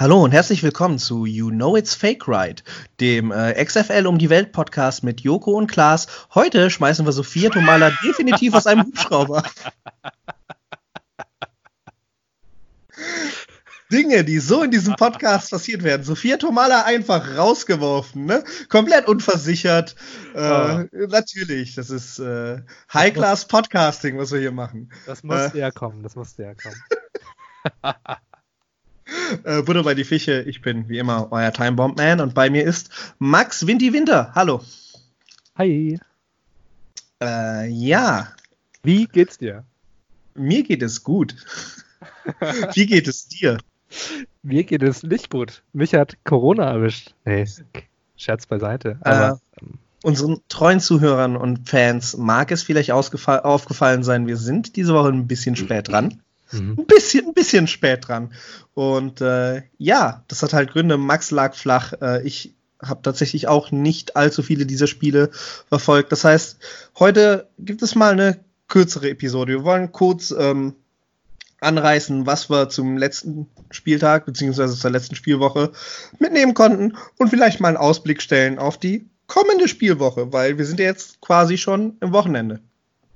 Hallo und herzlich willkommen zu You Know It's Fake Right, dem äh, XFL um die Welt Podcast mit Joko und Klaas. Heute schmeißen wir Sophia Tomala definitiv aus einem Hubschrauber. Dinge, die so in diesem Podcast passiert werden. Sophia Tomala einfach rausgeworfen, ne? Komplett unversichert. Äh, oh. Natürlich, das ist äh, High-Class Podcasting, was wir hier machen. Das musste äh, ja kommen, das musste ja kommen. Äh, Butter bei die Fische, ich bin wie immer euer Time Bomb Man und bei mir ist Max Windy Winter. Hallo. Hi. Äh, ja. Wie geht's dir? Mir geht es gut. wie geht es dir? Mir geht es nicht gut. Mich hat Corona erwischt. Nee, Scherz beiseite. Aber, äh, unseren treuen Zuhörern und Fans mag es vielleicht aufgefallen sein, wir sind diese Woche ein bisschen spät dran. Mhm. Ein bisschen, ein bisschen spät dran. Und äh, ja, das hat halt Gründe. Max lag flach. Äh, ich habe tatsächlich auch nicht allzu viele dieser Spiele verfolgt. Das heißt, heute gibt es mal eine kürzere Episode. Wir wollen kurz ähm, anreißen, was wir zum letzten Spieltag beziehungsweise zur letzten Spielwoche mitnehmen konnten und vielleicht mal einen Ausblick stellen auf die kommende Spielwoche, weil wir sind ja jetzt quasi schon im Wochenende.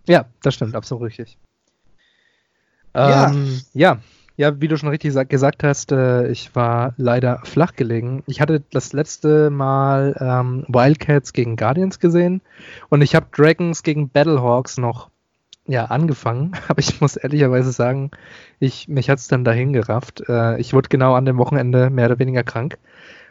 Ja, das stimmt, absolut richtig. Ähm, ja. ja. wie du schon richtig gesagt hast, äh, ich war leider flach gelegen. Ich hatte das letzte Mal ähm, Wildcats gegen Guardians gesehen und ich habe Dragons gegen Battlehawks noch ja, angefangen, aber ich muss ehrlicherweise sagen, ich, mich hat es dann dahin gerafft. Äh, ich wurde genau an dem Wochenende mehr oder weniger krank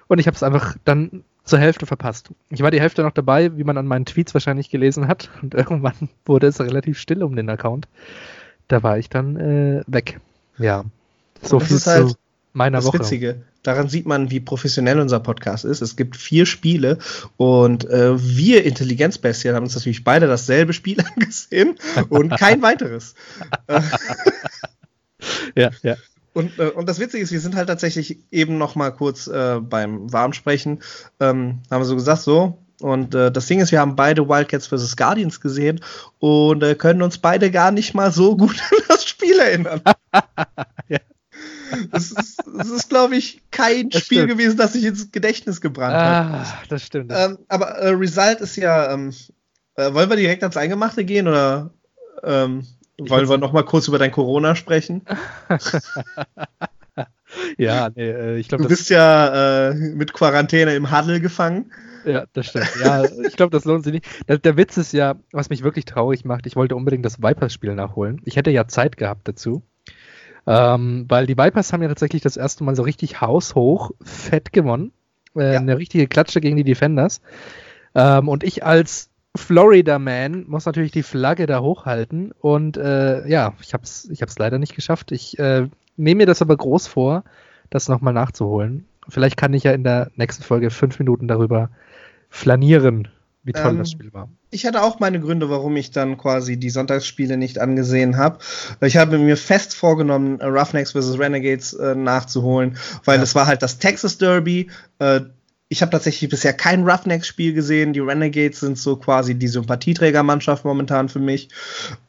und ich habe es einfach dann zur Hälfte verpasst. Ich war die Hälfte noch dabei, wie man an meinen Tweets wahrscheinlich gelesen hat und irgendwann wurde es relativ still um den Account da war ich dann äh, weg. Ja, so viel zu halt meiner das Woche. Witzige. Daran sieht man, wie professionell unser Podcast ist. Es gibt vier Spiele und äh, wir Intelligenzbestien haben uns natürlich beide dasselbe Spiel angesehen und kein weiteres. ja, ja. Und, äh, und das Witzige ist, wir sind halt tatsächlich eben noch mal kurz äh, beim Warmsprechen, ähm, haben wir so gesagt, so, und äh, das Ding ist, wir haben beide Wildcats vs. Guardians gesehen und äh, können uns beide gar nicht mal so gut an das Spiel erinnern. ja. Das ist, ist glaube ich, kein das Spiel stimmt. gewesen, das sich ins Gedächtnis gebrannt ah, hat. Das stimmt. Ähm, aber äh, Result ist ja, ähm, äh, wollen wir direkt ans Eingemachte gehen oder ähm, wollen wir noch mal kurz über dein Corona sprechen? ja, nee, äh, ich glaube. Du bist ja äh, mit Quarantäne im Huddle gefangen. Ja, das stimmt. Ja, ich glaube, das lohnt sich nicht. Der, der, Witz ist ja, was mich wirklich traurig macht, ich wollte unbedingt das Vipers-Spiel nachholen. Ich hätte ja Zeit gehabt dazu. Ähm, weil die Vipers haben ja tatsächlich das erste Mal so richtig haushoch fett gewonnen. Äh, ja. Eine richtige Klatsche gegen die Defenders. Ähm, und ich als Florida Man muss natürlich die Flagge da hochhalten. Und äh, ja, ich habe es ich hab's leider nicht geschafft. Ich äh, nehme mir das aber groß vor, das nochmal nachzuholen. Vielleicht kann ich ja in der nächsten Folge fünf Minuten darüber flanieren, wie toll ähm, das Spiel war. Ich hatte auch meine Gründe, warum ich dann quasi die Sonntagsspiele nicht angesehen habe. Ich habe mir fest vorgenommen, Roughnecks vs. Renegades äh, nachzuholen, weil ja. es war halt das Texas Derby. Äh, ich habe tatsächlich bisher kein Roughnecks-Spiel gesehen. Die Renegades sind so quasi die Sympathieträgermannschaft momentan für mich.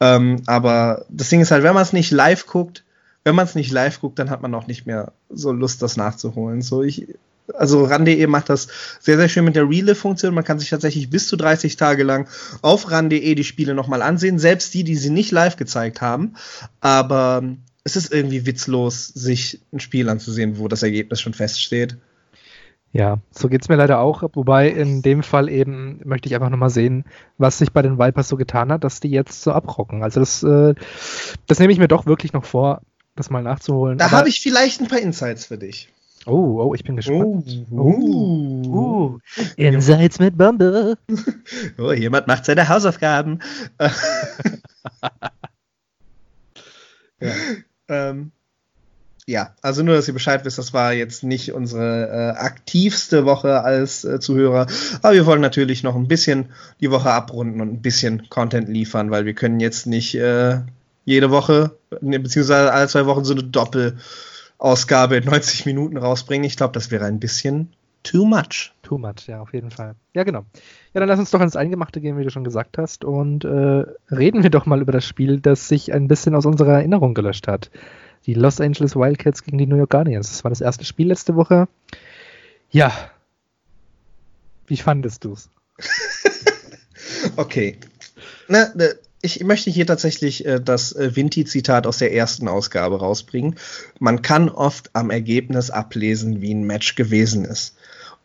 Ähm, aber das Ding ist halt, wenn man es nicht live guckt, wenn man es nicht live guckt, dann hat man auch nicht mehr so Lust, das nachzuholen. So ich, also RAN.de macht das sehr, sehr schön mit der Relive-Funktion. Man kann sich tatsächlich bis zu 30 Tage lang auf RAN.de die Spiele nochmal ansehen, selbst die, die sie nicht live gezeigt haben. Aber es ist irgendwie witzlos, sich ein Spiel anzusehen, wo das Ergebnis schon feststeht. Ja, so geht es mir leider auch. Wobei in dem Fall eben möchte ich einfach nochmal sehen, was sich bei den Vipers so getan hat, dass die jetzt so abrocken. Also das, äh, das nehme ich mir doch wirklich noch vor, das mal nachzuholen. Da habe ich vielleicht ein paar Insights für dich. Oh, oh, ich bin gespannt. Oh, oh, oh. Insights mit Bombe. oh, jemand macht seine Hausaufgaben. ja. Ähm, ja, also nur, dass ihr Bescheid wisst, das war jetzt nicht unsere äh, aktivste Woche als äh, Zuhörer, aber wir wollen natürlich noch ein bisschen die Woche abrunden und ein bisschen Content liefern, weil wir können jetzt nicht äh, jede Woche, ne, beziehungsweise alle zwei Wochen so eine Doppelausgabe in 90 Minuten rausbringen. Ich glaube, das wäre ein bisschen too much. Too much, ja, auf jeden Fall. Ja, genau. Ja, dann lass uns doch ins Eingemachte gehen, wie du schon gesagt hast, und äh, reden wir doch mal über das Spiel, das sich ein bisschen aus unserer Erinnerung gelöscht hat. Die Los Angeles Wildcats gegen die New York Guardians. Das war das erste Spiel letzte Woche. Ja. Wie fandest du es? okay. Na, ne, ich möchte hier tatsächlich äh, das äh, Vinti-Zitat aus der ersten Ausgabe rausbringen. Man kann oft am Ergebnis ablesen, wie ein Match gewesen ist.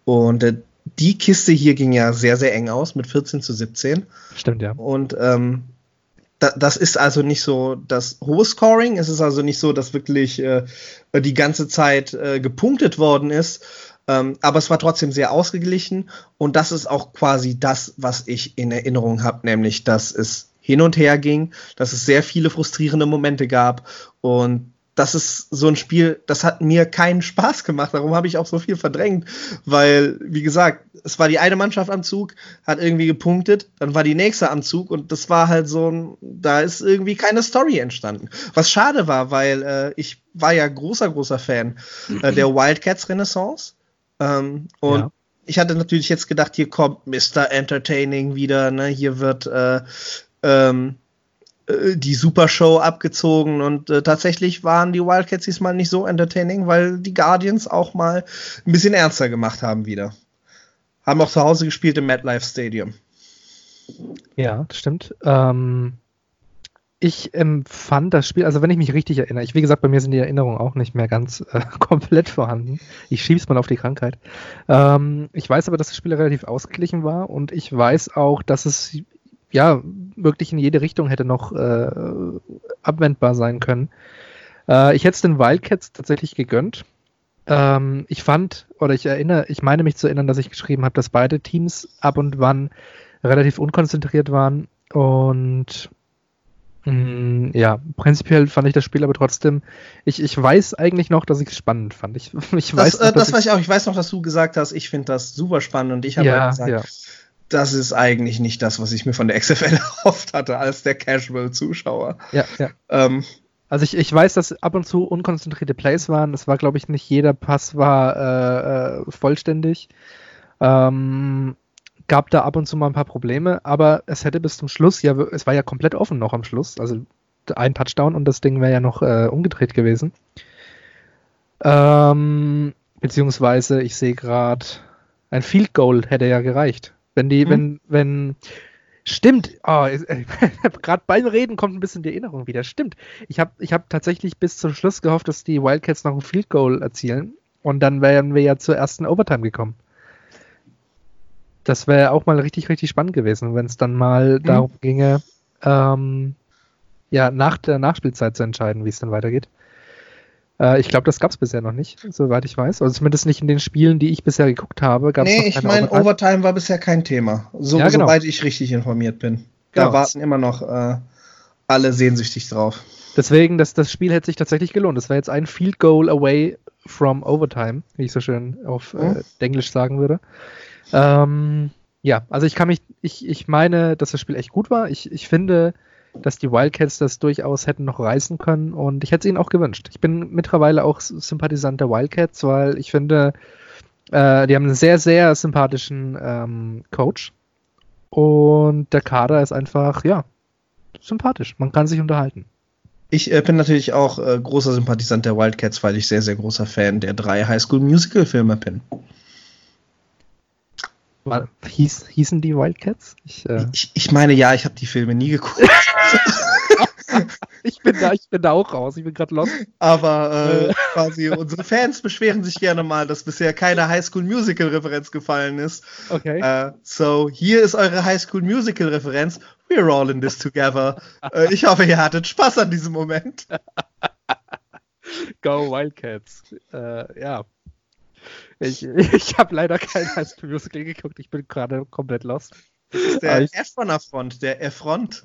Und äh, die Kiste hier ging ja sehr, sehr eng aus mit 14 zu 17. Stimmt, ja. Und ähm, da, das ist also nicht so das hohe Scoring. Es ist also nicht so, dass wirklich äh, die ganze Zeit äh, gepunktet worden ist. Ähm, aber es war trotzdem sehr ausgeglichen. Und das ist auch quasi das, was ich in Erinnerung habe, nämlich, dass es hin und her ging, dass es sehr viele frustrierende Momente gab. Und das ist so ein Spiel, das hat mir keinen Spaß gemacht. Darum habe ich auch so viel verdrängt, weil, wie gesagt, es war die eine Mannschaft am Zug, hat irgendwie gepunktet, dann war die nächste am Zug und das war halt so ein, da ist irgendwie keine Story entstanden. Was schade war, weil äh, ich war ja großer, großer Fan äh, der Wildcats Renaissance. Ähm, und ja. ich hatte natürlich jetzt gedacht, hier kommt Mr. Entertaining wieder, ne? Hier wird äh, ähm, äh, die Supershow abgezogen und äh, tatsächlich waren die Wildcats diesmal nicht so entertaining, weil die Guardians auch mal ein bisschen ernster gemacht haben wieder. Haben auch zu Hause gespielt im MetLife Stadium. Ja, das stimmt. Ähm, ich empfand das Spiel, also wenn ich mich richtig erinnere, ich, wie gesagt, bei mir sind die Erinnerungen auch nicht mehr ganz äh, komplett vorhanden. Ich schieb's mal auf die Krankheit. Ähm, ich weiß aber, dass das Spiel relativ ausgeglichen war und ich weiß auch, dass es ja, wirklich in jede Richtung hätte noch äh, abwendbar sein können. Äh, ich hätte es den Wildcats tatsächlich gegönnt. Ähm, ich fand, oder ich erinnere, ich meine mich zu erinnern, dass ich geschrieben habe, dass beide Teams ab und wann relativ unkonzentriert waren und mh, mm, ja, prinzipiell fand ich das Spiel aber trotzdem, ich, ich weiß eigentlich noch, dass ich es spannend fand. Ich, ich weiß das, noch, äh, das weiß ich auch. Ich weiß noch, dass du gesagt hast, ich finde das super spannend und ich habe ja, gesagt, ja das ist eigentlich nicht das, was ich mir von der XFL erhofft hatte als der Casual-Zuschauer. Ja, ja. Ähm, also ich, ich weiß, dass ab und zu unkonzentrierte Plays waren. Es war, glaube ich, nicht jeder Pass war äh, äh, vollständig. Ähm, gab da ab und zu mal ein paar Probleme, aber es hätte bis zum Schluss, ja, es war ja komplett offen noch am Schluss. Also ein Touchdown und das Ding wäre ja noch äh, umgedreht gewesen. Ähm, beziehungsweise, ich sehe gerade, ein Field Goal hätte ja gereicht. Wenn die, hm. wenn, wenn, stimmt, oh, äh, gerade beim Reden kommt ein bisschen die Erinnerung wieder. Stimmt. Ich habe ich hab tatsächlich bis zum Schluss gehofft, dass die Wildcats noch ein Field Goal erzielen und dann wären wir ja zur ersten Overtime gekommen. Das wäre auch mal richtig, richtig spannend gewesen, wenn es dann mal hm. darum ginge, ähm, ja, nach der Nachspielzeit zu entscheiden, wie es dann weitergeht. Äh, ich glaube, das gab es bisher noch nicht, soweit ich weiß. Also zumindest nicht in den Spielen, die ich bisher geguckt habe. Gab's nee, ich meine, Overtime. Overtime. war bisher kein Thema. So, ja, genau. Soweit ich richtig informiert bin. Da genau. warten immer noch äh, alle sehnsüchtig drauf. Deswegen, das, das Spiel hätte sich tatsächlich gelohnt. Das wäre jetzt ein Field Goal away from Overtime, wie ich so schön auf äh, äh, Englisch sagen würde. Ähm, ja, also ich kann mich, ich, ich meine, dass das Spiel echt gut war. Ich, ich finde, dass die Wildcats das durchaus hätten noch reißen können und ich hätte es ihnen auch gewünscht. Ich bin mittlerweile auch Sympathisant der Wildcats, weil ich finde, äh, die haben einen sehr, sehr sympathischen ähm, Coach und der Kader ist einfach, ja, sympathisch. Man kann sich unterhalten. Ich äh, bin natürlich auch äh, großer Sympathisant der Wildcats, weil ich sehr, sehr großer Fan der drei Highschool-Musical-Filme bin. War, hieß, hießen die Wildcats? Ich, äh ich, ich meine, ja, ich habe die Filme nie geguckt. ich, bin da, ich bin da auch raus, ich bin gerade lost. Aber äh, quasi unsere Fans beschweren sich gerne mal, dass bisher keine Highschool Musical Referenz gefallen ist. Okay. Uh, so, hier ist eure Highschool Musical Referenz. We're all in this together. uh, ich hoffe, ihr hattet Spaß an diesem Moment. Go Wildcats. Uh, ja. Ich, ich habe leider kein High School Musical geguckt. Ich bin gerade komplett lost. Das ist der Efroner-Front, der Efront.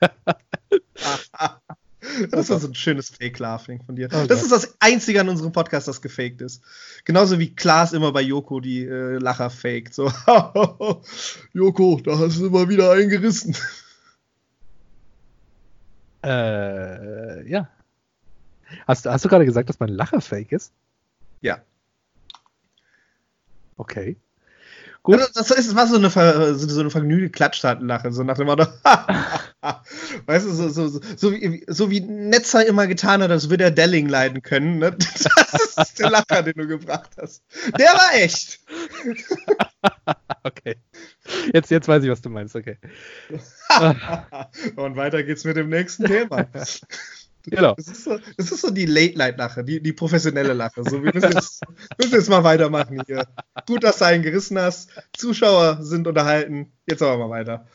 das war so ein schönes Fake-Laughing von dir. Okay. Das ist das Einzige an unserem Podcast, das gefaked ist. Genauso wie Klaas immer bei Joko die äh, Lacher faked. So, Joko, da hast du immer wieder eingerissen. Äh, ja. Hast, hast du gerade gesagt, dass mein Lacher fake ist? Ja. Okay. Gut. Also das, ist, war so eine, so eine vergnügte Klatschtatenlache, so nach dem Motto, weißt du, so, so, so, so, wie, so wie Netzer immer getan hat, als würde er Delling leiden können. Ne? Das ist der Lacher, den du gebracht hast. Der war echt. okay. Jetzt, jetzt weiß ich, was du meinst, okay. Und weiter geht's mit dem nächsten Thema. Genau. Das ist so, das ist so die Late-Night-Lache, die, die professionelle Lache. So, wir müssen jetzt, müssen jetzt mal weitermachen hier. Gut, dass du einen gerissen hast. Zuschauer sind unterhalten. Jetzt aber mal weiter.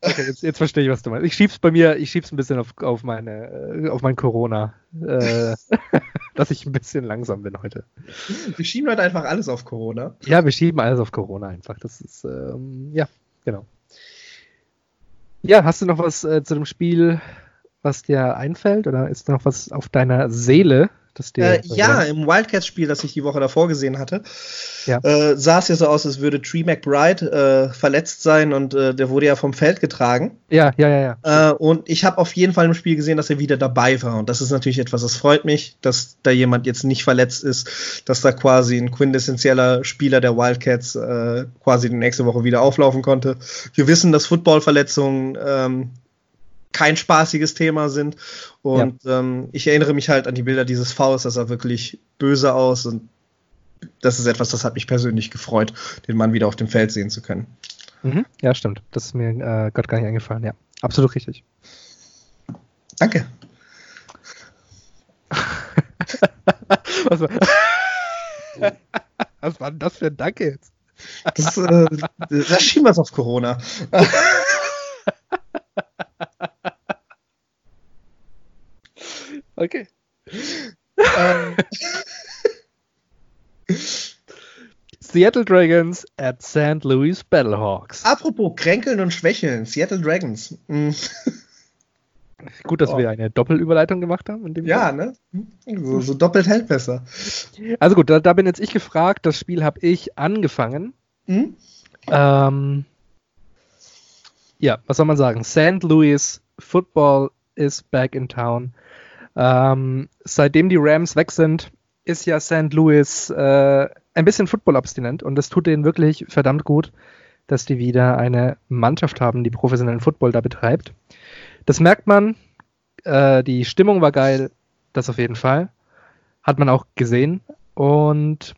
Okay, jetzt, jetzt verstehe ich, was du meinst. Ich schieb's bei mir, ich schieb's ein bisschen auf, auf meine, äh, auf mein Corona. Äh, dass ich ein bisschen langsam bin heute. Wir schieben heute einfach alles auf Corona. Ja, wir schieben alles auf Corona einfach. Das ist, ähm, ja, genau. Ja, hast du noch was äh, zu dem Spiel was dir einfällt? Oder ist noch was auf deiner Seele? Das dir, äh, ja, im Wildcats-Spiel, das ich die Woche davor gesehen hatte, ja. äh, sah es ja so aus, als würde Tree McBride äh, verletzt sein und äh, der wurde ja vom Feld getragen. Ja, ja, ja, ja. Äh, und ich habe auf jeden Fall im Spiel gesehen, dass er wieder dabei war. Und das ist natürlich etwas, das freut mich, dass da jemand jetzt nicht verletzt ist, dass da quasi ein quintessentieller Spieler der Wildcats äh, quasi die nächste Woche wieder auflaufen konnte. Wir wissen, dass Footballverletzungen ähm, kein spaßiges Thema sind. Und ja. ähm, ich erinnere mich halt an die Bilder dieses Faust, das sah wirklich böse aus und das ist etwas, das hat mich persönlich gefreut, den Mann wieder auf dem Feld sehen zu können. Mhm. Ja, stimmt. Das ist mir äh, Gott gar nicht eingefallen. Ja, absolut richtig. Danke. Was war, Was war denn das für ein Danke jetzt? Das, äh, das schieben wir es auf Corona. Okay. ähm. Seattle Dragons at St. Louis Battlehawks. Apropos Kränkeln und Schwächeln, Seattle Dragons. Mhm. Gut, dass oh. wir eine Doppelüberleitung gemacht haben. ja, Fall. ne? So, so, doppelt hält besser. Also gut, da, da, bin jetzt ich gefragt. Das Spiel habe ich angefangen. Mhm. Ähm, ja, was soll man sagen? St. Louis Football is back in town. Ähm, seitdem die Rams weg sind, ist ja St. Louis äh, ein bisschen Football-abstinent und das tut denen wirklich verdammt gut, dass die wieder eine Mannschaft haben, die professionellen Football da betreibt. Das merkt man. Äh, die Stimmung war geil, das auf jeden Fall. Hat man auch gesehen. Und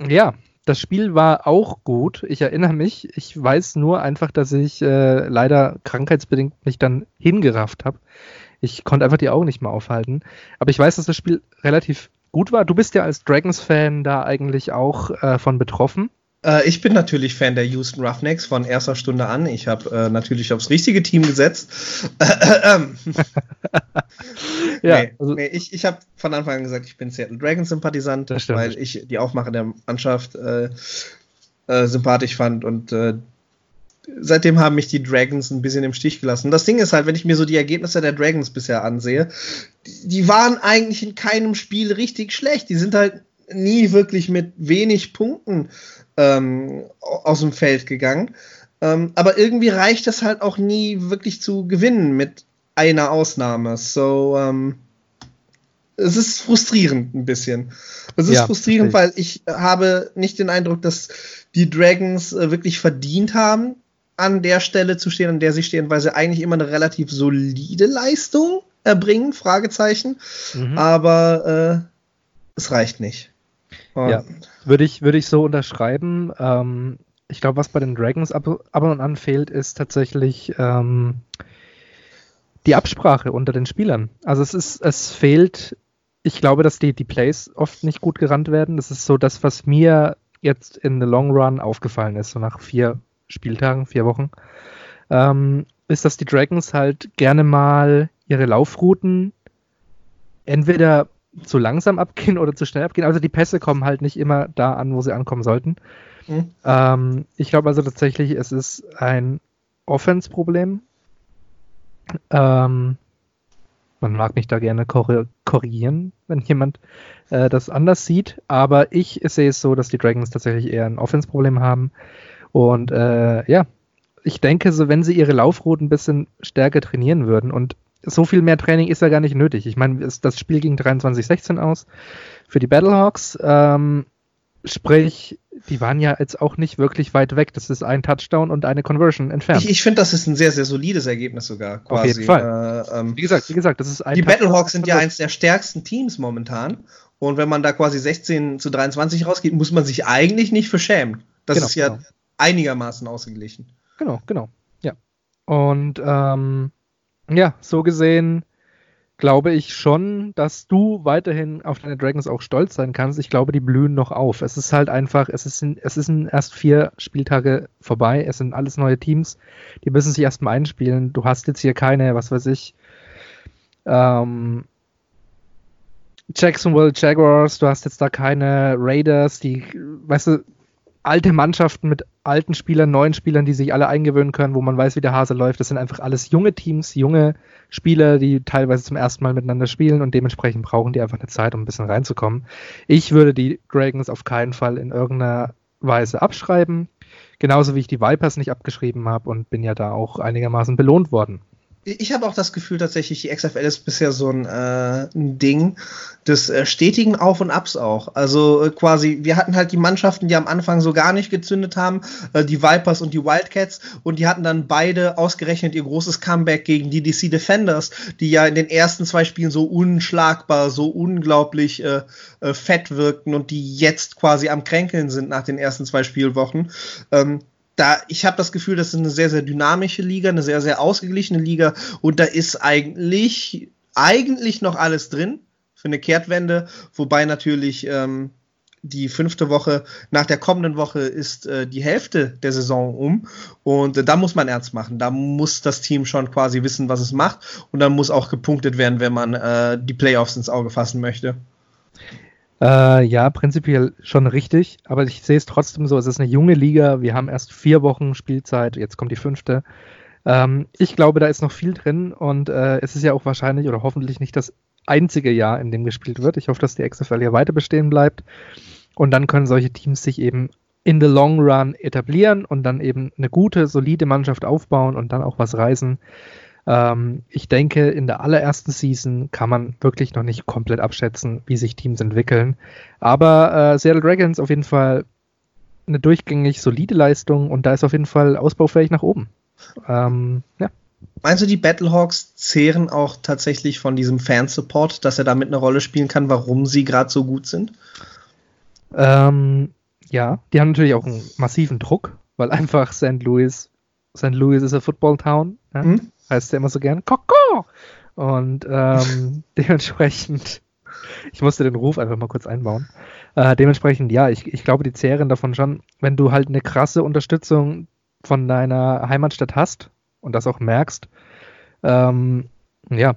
ja, das Spiel war auch gut. Ich erinnere mich. Ich weiß nur einfach, dass ich äh, leider krankheitsbedingt mich dann hingerafft habe. Ich konnte einfach die Augen nicht mehr aufhalten. Aber ich weiß, dass das Spiel relativ gut war. Du bist ja als Dragons-Fan da eigentlich auch äh, von betroffen. Äh, ich bin natürlich Fan der Houston Roughnecks von erster Stunde an. Ich habe äh, natürlich aufs richtige Team gesetzt. ja, nee, also, nee, ich, ich habe von Anfang an gesagt, ich bin Seattle Dragons-Sympathisant, weil ich die Aufmache der Mannschaft äh, äh, sympathisch fand und äh, seitdem haben mich die Dragons ein bisschen im Stich gelassen. das Ding ist halt, wenn ich mir so die Ergebnisse der Dragons bisher ansehe, die, die waren eigentlich in keinem Spiel richtig schlecht. Die sind halt nie wirklich mit wenig Punkten ähm, aus dem Feld gegangen. Ähm, aber irgendwie reicht das halt auch nie wirklich zu gewinnen mit einer Ausnahme. So, ähm, es ist frustrierend ein bisschen. Es ist ja, frustrierend, weil ich habe nicht den Eindruck, dass die Dragons äh, wirklich verdient haben, an der Stelle zu stehen, an der sie stehen, weil sie eigentlich immer eine relativ solide Leistung erbringen, Fragezeichen. Mhm. Aber äh, es reicht nicht. Und ja, würde ich, würde ich so unterschreiben. Ähm, ich glaube, was bei den Dragons ab, ab, und an fehlt, ist tatsächlich ähm, die Absprache unter den Spielern. Also es ist, es fehlt, ich glaube, dass die, die Plays oft nicht gut gerannt werden. Das ist so das, was mir jetzt in the long run aufgefallen ist, so nach vier, Spieltagen, vier Wochen, ähm, ist, dass die Dragons halt gerne mal ihre Laufrouten entweder zu langsam abgehen oder zu schnell abgehen. Also die Pässe kommen halt nicht immer da an, wo sie ankommen sollten. Mhm. Ähm, ich glaube also tatsächlich, es ist ein Offense-Problem. Ähm, man mag mich da gerne korrigieren, wenn jemand äh, das anders sieht, aber ich sehe es so, dass die Dragons tatsächlich eher ein Offense-Problem haben. Und äh, ja, ich denke, so wenn sie ihre Laufrouten ein bisschen stärker trainieren würden und so viel mehr Training ist ja gar nicht nötig. Ich meine, das Spiel ging 23-16 aus für die Battlehawks. Ähm, Sprich, die waren ja jetzt auch nicht wirklich weit weg. Das ist ein Touchdown und eine Conversion entfernt. Ich, ich finde, das ist ein sehr, sehr solides Ergebnis sogar. Quasi. Auf jeden Fall. Äh, ähm, wie gesagt, wie gesagt, das ist ein Die Battlehawks sind ja eins der stärksten Teams momentan. Und wenn man da quasi 16 zu 23 rausgeht, muss man sich eigentlich nicht verschämen. Das genau, ist ja genau. Einigermaßen ausgeglichen. Genau, genau. Ja. Und ähm, ja, so gesehen glaube ich schon, dass du weiterhin auf deine Dragons auch stolz sein kannst. Ich glaube, die blühen noch auf. Es ist halt einfach, es ist, es ist erst vier Spieltage vorbei. Es sind alles neue Teams. Die müssen sich erstmal einspielen. Du hast jetzt hier keine, was weiß ich, ähm, Jacksonville Jaguars, du hast jetzt da keine Raiders, die, weißt du, alte Mannschaften mit alten Spielern, neuen Spielern, die sich alle eingewöhnen können, wo man weiß, wie der Hase läuft. Das sind einfach alles junge Teams, junge Spieler, die teilweise zum ersten Mal miteinander spielen und dementsprechend brauchen die einfach eine Zeit, um ein bisschen reinzukommen. Ich würde die Dragons auf keinen Fall in irgendeiner Weise abschreiben, genauso wie ich die Vipers nicht abgeschrieben habe und bin ja da auch einigermaßen belohnt worden ich habe auch das Gefühl tatsächlich, die XFL ist bisher so ein, äh, ein Ding des äh, stetigen Auf und Abs auch. Also äh, quasi, wir hatten halt die Mannschaften, die am Anfang so gar nicht gezündet haben, äh, die Vipers und die Wildcats, und die hatten dann beide ausgerechnet ihr großes Comeback gegen die DC Defenders, die ja in den ersten zwei Spielen so unschlagbar, so unglaublich äh, äh, fett wirkten und die jetzt quasi am Kränkeln sind nach den ersten zwei Spielwochen. Ähm, da, ich habe das Gefühl, das ist eine sehr, sehr dynamische Liga, eine sehr, sehr ausgeglichene Liga und da ist eigentlich, eigentlich noch alles drin für eine Kehrtwende, wobei natürlich ähm, die fünfte Woche nach der kommenden Woche ist äh, die Hälfte der Saison um und äh, da muss man ernst machen. Da muss das Team schon quasi wissen, was es macht und dann muss auch gepunktet werden, wenn man äh, die Playoffs ins Auge fassen möchte. Äh, ja, prinzipiell schon richtig, aber ich sehe es trotzdem so, es ist eine junge Liga, wir haben erst vier Wochen Spielzeit, jetzt kommt die fünfte. Ähm, ich glaube, da ist noch viel drin und äh, es ist ja auch wahrscheinlich oder hoffentlich nicht das einzige Jahr, in dem gespielt wird. Ich hoffe, dass die XFL hier weiter bestehen bleibt und dann können solche Teams sich eben in the long run etablieren und dann eben eine gute, solide Mannschaft aufbauen und dann auch was reißen. Ähm, ich denke, in der allerersten Season kann man wirklich noch nicht komplett abschätzen, wie sich Teams entwickeln. Aber äh, Seattle Dragons auf jeden Fall eine durchgängig solide Leistung und da ist auf jeden Fall ausbaufähig nach oben. Ähm, ja. Meinst du, die Battlehawks zehren auch tatsächlich von diesem Fansupport, dass er damit eine Rolle spielen kann, warum sie gerade so gut sind? Ähm, ja, die haben natürlich auch einen massiven Druck, weil einfach St. Louis, St. Louis ist a Football Town. Ja? Mhm heißt er immer so gern, Koko! Und ähm, dementsprechend, ich musste den Ruf einfach mal kurz einbauen. Äh, dementsprechend, ja, ich, ich glaube, die zehren davon schon, wenn du halt eine krasse Unterstützung von deiner Heimatstadt hast und das auch merkst, ähm, ja,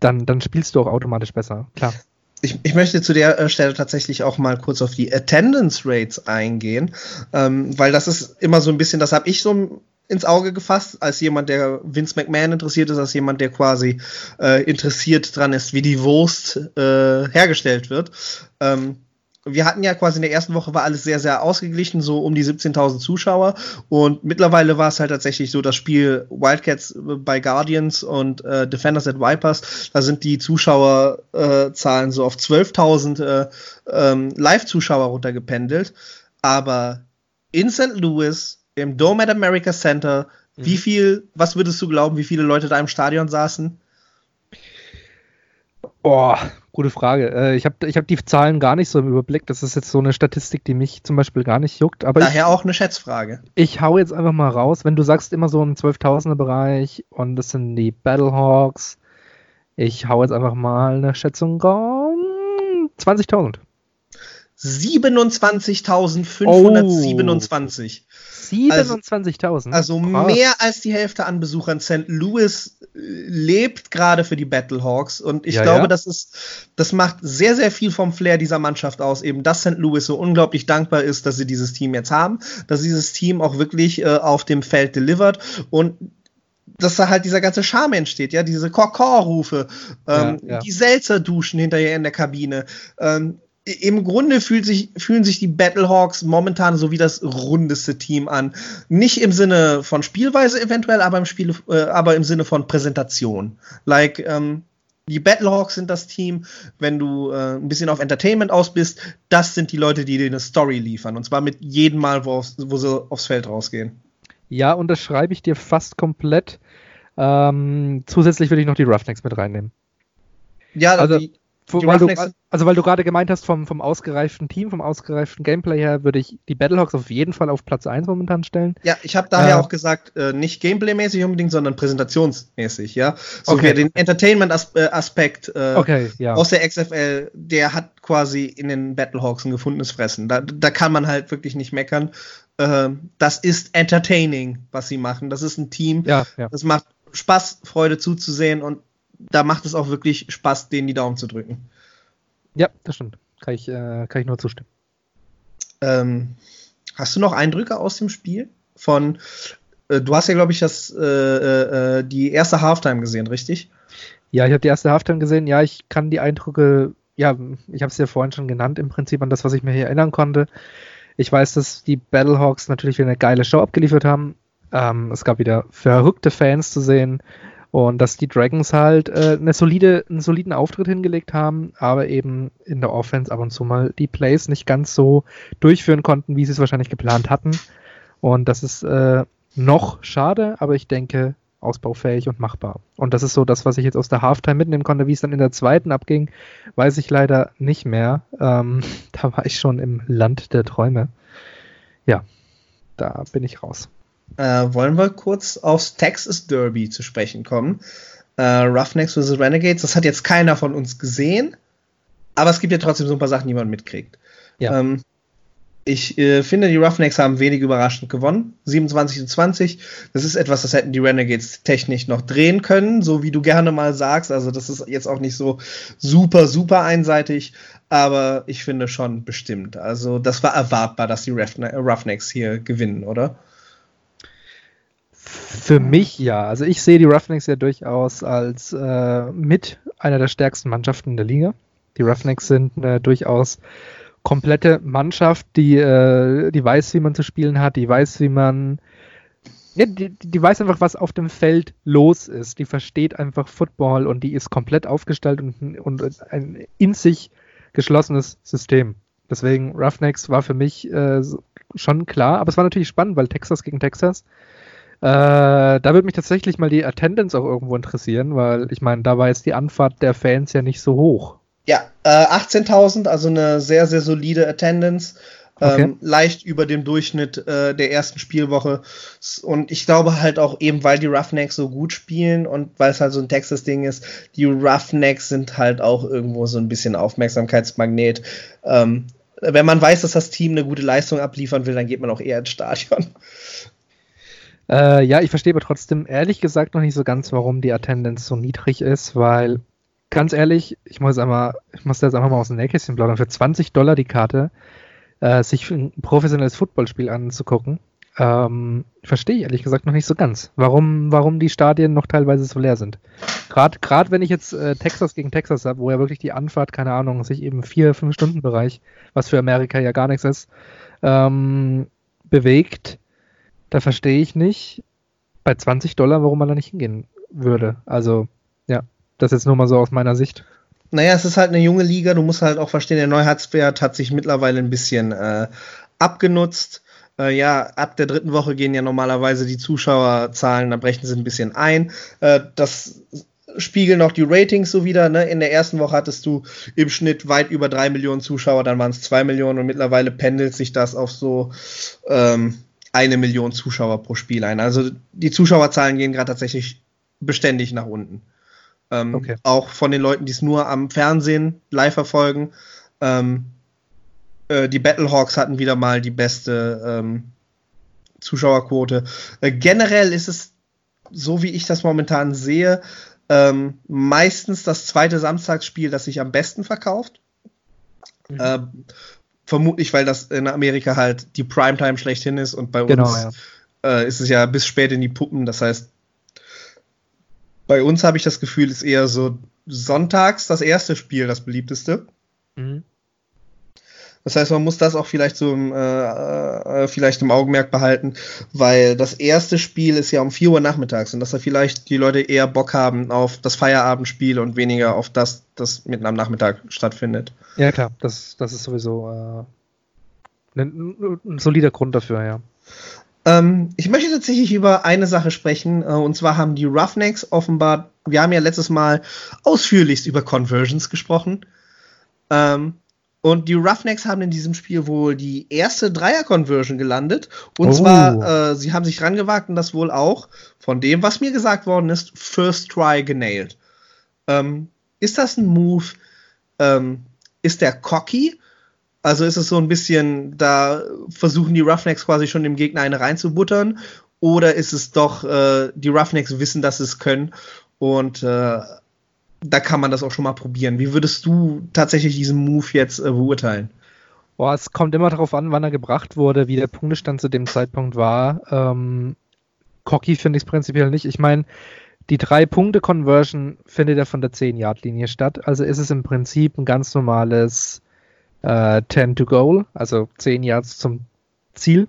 dann, dann spielst du auch automatisch besser, klar. Ich, ich, möchte zu der äh, Stelle tatsächlich auch mal kurz auf die Attendance Rates eingehen, ähm, weil das ist immer so ein bisschen, das habe ich so ins Auge gefasst, als jemand, der Vince McMahon interessiert ist, als jemand, der quasi äh, interessiert dran ist, wie die Wurst äh, hergestellt wird. Ähm, wir hatten ja quasi in der ersten Woche war alles sehr, sehr ausgeglichen, so um die 17.000 Zuschauer. Und mittlerweile war es halt tatsächlich so, das Spiel Wildcats bei Guardians und äh, Defenders at Vipers, da sind die Zuschauerzahlen äh, so auf 12.000 äh, ähm, Live-Zuschauer runtergependelt. Aber in St. Louis im Dome at America Center. Mhm. Wie viel, was würdest du glauben, wie viele Leute da im Stadion saßen? Boah, gute Frage. Äh, ich habe ich hab die Zahlen gar nicht so im Überblick. Das ist jetzt so eine Statistik, die mich zum Beispiel gar nicht juckt. Aber Daher ich, auch eine Schätzfrage. Ich hau jetzt einfach mal raus. Wenn du sagst immer so im 12.000er Bereich und das sind die Battlehawks, ich hau jetzt einfach mal eine Schätzung raus. 20.000. 27.527. Oh. 27.000. Also, also mehr als die Hälfte an Besuchern. St. Louis äh, lebt gerade für die Battlehawks und ich ja, glaube, ja. das ist, das macht sehr, sehr viel vom Flair dieser Mannschaft aus, eben, dass St. Louis so unglaublich dankbar ist, dass sie dieses Team jetzt haben, dass dieses Team auch wirklich äh, auf dem Feld delivert und dass da halt dieser ganze Charme entsteht, ja, diese Korkor-Rufe, ähm, ja, ja. die Selzer-Duschen hinterher in der Kabine, ähm, im Grunde fühlt sich, fühlen sich die Battlehawks momentan so wie das rundeste Team an. Nicht im Sinne von Spielweise eventuell, aber im, Spiel, äh, aber im Sinne von Präsentation. Like, ähm, die Battlehawks sind das Team, wenn du äh, ein bisschen auf Entertainment aus bist, das sind die Leute, die dir eine Story liefern. Und zwar mit jedem Mal, wo, aufs, wo sie aufs Feld rausgehen. Ja, und das schreibe ich dir fast komplett. Ähm, zusätzlich würde ich noch die Roughnecks mit reinnehmen. Ja, also, die, weil du, also weil du gerade gemeint hast, vom, vom ausgereiften Team, vom ausgereiften Gameplay her, würde ich die Battlehawks auf jeden Fall auf Platz 1 momentan stellen. Ja, ich habe daher äh, auch gesagt, äh, nicht Gameplay-mäßig unbedingt, sondern präsentationsmäßig, ja. So okay. den Entertainment-Aspekt äh, okay, ja. aus der XFL, der hat quasi in den Battlehawks ein gefundenes Fressen. Da, da kann man halt wirklich nicht meckern. Äh, das ist entertaining, was sie machen. Das ist ein Team. Ja, ja. Das macht Spaß, Freude zuzusehen und da macht es auch wirklich Spaß, denen die Daumen zu drücken. Ja, das stimmt. Kann ich, äh, kann ich nur zustimmen. Ähm, hast du noch Eindrücke aus dem Spiel? Von, äh, du hast ja, glaube ich, das, äh, äh, äh, die erste Halftime gesehen, richtig? Ja, ich habe die erste Halftime gesehen. Ja, ich kann die Eindrücke, ja, ich habe es ja vorhin schon genannt, im Prinzip an das, was ich mir hier erinnern konnte. Ich weiß, dass die Battlehawks natürlich wieder eine geile Show abgeliefert haben. Ähm, es gab wieder verrückte Fans zu sehen. Und dass die Dragons halt äh, eine solide, einen soliden Auftritt hingelegt haben, aber eben in der Offense ab und zu mal die Plays nicht ganz so durchführen konnten, wie sie es wahrscheinlich geplant hatten. Und das ist äh, noch schade, aber ich denke ausbaufähig und machbar. Und das ist so das, was ich jetzt aus der Halftime mitnehmen konnte. Wie es dann in der zweiten abging, weiß ich leider nicht mehr. Ähm, da war ich schon im Land der Träume. Ja, da bin ich raus äh, wollen wir kurz aufs Texas Derby zu sprechen kommen. Äh, Roughnecks vs. Renegades, das hat jetzt keiner von uns gesehen, aber es gibt ja trotzdem so ein paar Sachen, die man mitkriegt. Ja. Ähm, ich äh, finde, die Roughnecks haben wenig überraschend gewonnen. 27 zu 20. Das ist etwas, das hätten die Renegades technisch noch drehen können, so wie du gerne mal sagst. Also, das ist jetzt auch nicht so super, super einseitig, aber ich finde schon bestimmt. Also, das war erwartbar, dass die Roughnecks hier gewinnen, oder? Für mich ja. Also ich sehe die Roughnecks ja durchaus als äh, mit einer der stärksten Mannschaften der Liga. Die Roughnecks sind eine durchaus komplette Mannschaft, die, äh, die weiß, wie man zu spielen hat, die weiß, wie man. Ja, die, die weiß einfach, was auf dem Feld los ist. Die versteht einfach Football und die ist komplett aufgestellt und, und ein in sich geschlossenes System. Deswegen Roughnecks war für mich äh, schon klar, aber es war natürlich spannend, weil Texas gegen Texas äh, da würde mich tatsächlich mal die Attendance auch irgendwo interessieren, weil ich meine, da war jetzt die Anfahrt der Fans ja nicht so hoch. Ja, äh, 18.000, also eine sehr, sehr solide Attendance. Okay. Ähm, leicht über dem Durchschnitt äh, der ersten Spielwoche. Und ich glaube halt auch eben, weil die Roughnecks so gut spielen und weil es halt so ein Texas-Ding ist, die Roughnecks sind halt auch irgendwo so ein bisschen Aufmerksamkeitsmagnet. Ähm, wenn man weiß, dass das Team eine gute Leistung abliefern will, dann geht man auch eher ins Stadion. Äh, ja, ich verstehe aber trotzdem ehrlich gesagt noch nicht so ganz, warum die Attendance so niedrig ist, weil ganz ehrlich, ich muss einmal, ich muss das einfach mal aus dem Nähkästchen plaudern, für 20 Dollar die Karte, äh, sich ein professionelles Footballspiel anzugucken, ähm, verstehe ich ehrlich gesagt noch nicht so ganz, warum, warum die Stadien noch teilweise so leer sind. Gerade wenn ich jetzt äh, Texas gegen Texas habe, wo ja wirklich die Anfahrt, keine Ahnung, sich eben vier, fünf Stunden Bereich, was für Amerika ja gar nichts ist, ähm, bewegt, da verstehe ich nicht bei 20 Dollar, warum man da nicht hingehen würde. Also, ja, das jetzt nur mal so aus meiner Sicht. Naja, es ist halt eine junge Liga, du musst halt auch verstehen, der Neuheitswert hat sich mittlerweile ein bisschen äh, abgenutzt. Äh, ja, ab der dritten Woche gehen ja normalerweise die Zuschauerzahlen, da brechen sie ein bisschen ein. Äh, das spiegeln auch die Ratings so wieder. Ne? In der ersten Woche hattest du im Schnitt weit über drei Millionen Zuschauer, dann waren es zwei Millionen und mittlerweile pendelt sich das auf so ähm, eine Million Zuschauer pro Spiel ein. Also die Zuschauerzahlen gehen gerade tatsächlich beständig nach unten. Ähm, okay. Auch von den Leuten, die es nur am Fernsehen live verfolgen. Ähm, äh, die Battlehawks hatten wieder mal die beste ähm, Zuschauerquote. Äh, generell ist es, so wie ich das momentan sehe, ähm, meistens das zweite Samstagsspiel, das sich am besten verkauft. Mhm. Vermutlich, weil das in Amerika halt die Primetime schlechthin ist und bei genau, uns ja. äh, ist es ja bis spät in die Puppen. Das heißt, bei uns habe ich das Gefühl, ist eher so sonntags das erste Spiel das beliebteste. Mhm. Das heißt, man muss das auch vielleicht so im, äh, äh, vielleicht im Augenmerk behalten, weil das erste Spiel ist ja um 4 Uhr nachmittags und dass da vielleicht die Leute eher Bock haben auf das Feierabendspiel und weniger auf das, das mitten am Nachmittag stattfindet. Ja, klar, das, das ist sowieso äh, ein, ein solider Grund dafür, ja. Ähm, ich möchte tatsächlich über eine Sache sprechen, äh, und zwar haben die Roughnecks offenbar, wir haben ja letztes Mal ausführlichst über Conversions gesprochen. Ähm, und die Roughnecks haben in diesem Spiel wohl die erste Dreier-Conversion gelandet. Und oh. zwar, äh, sie haben sich rangewagt und das wohl auch von dem, was mir gesagt worden ist, First Try genailed. Ähm, ist das ein Move? Ähm, ist der cocky? Also ist es so ein bisschen, da versuchen die Roughnecks quasi schon dem Gegner eine reinzubuttern? Oder ist es doch, äh, die Roughnecks wissen, dass sie es können und äh, da kann man das auch schon mal probieren. Wie würdest du tatsächlich diesen Move jetzt äh, beurteilen? Boah, es kommt immer darauf an, wann er gebracht wurde, wie der Punktestand zu dem Zeitpunkt war. Ähm, cocky finde ich es prinzipiell nicht. Ich meine, die Drei-Punkte-Conversion findet ja von der 10-Yard-Linie statt. Also ist es im Prinzip ein ganz normales äh, 10 to Goal, also 10 Yards zum Ziel.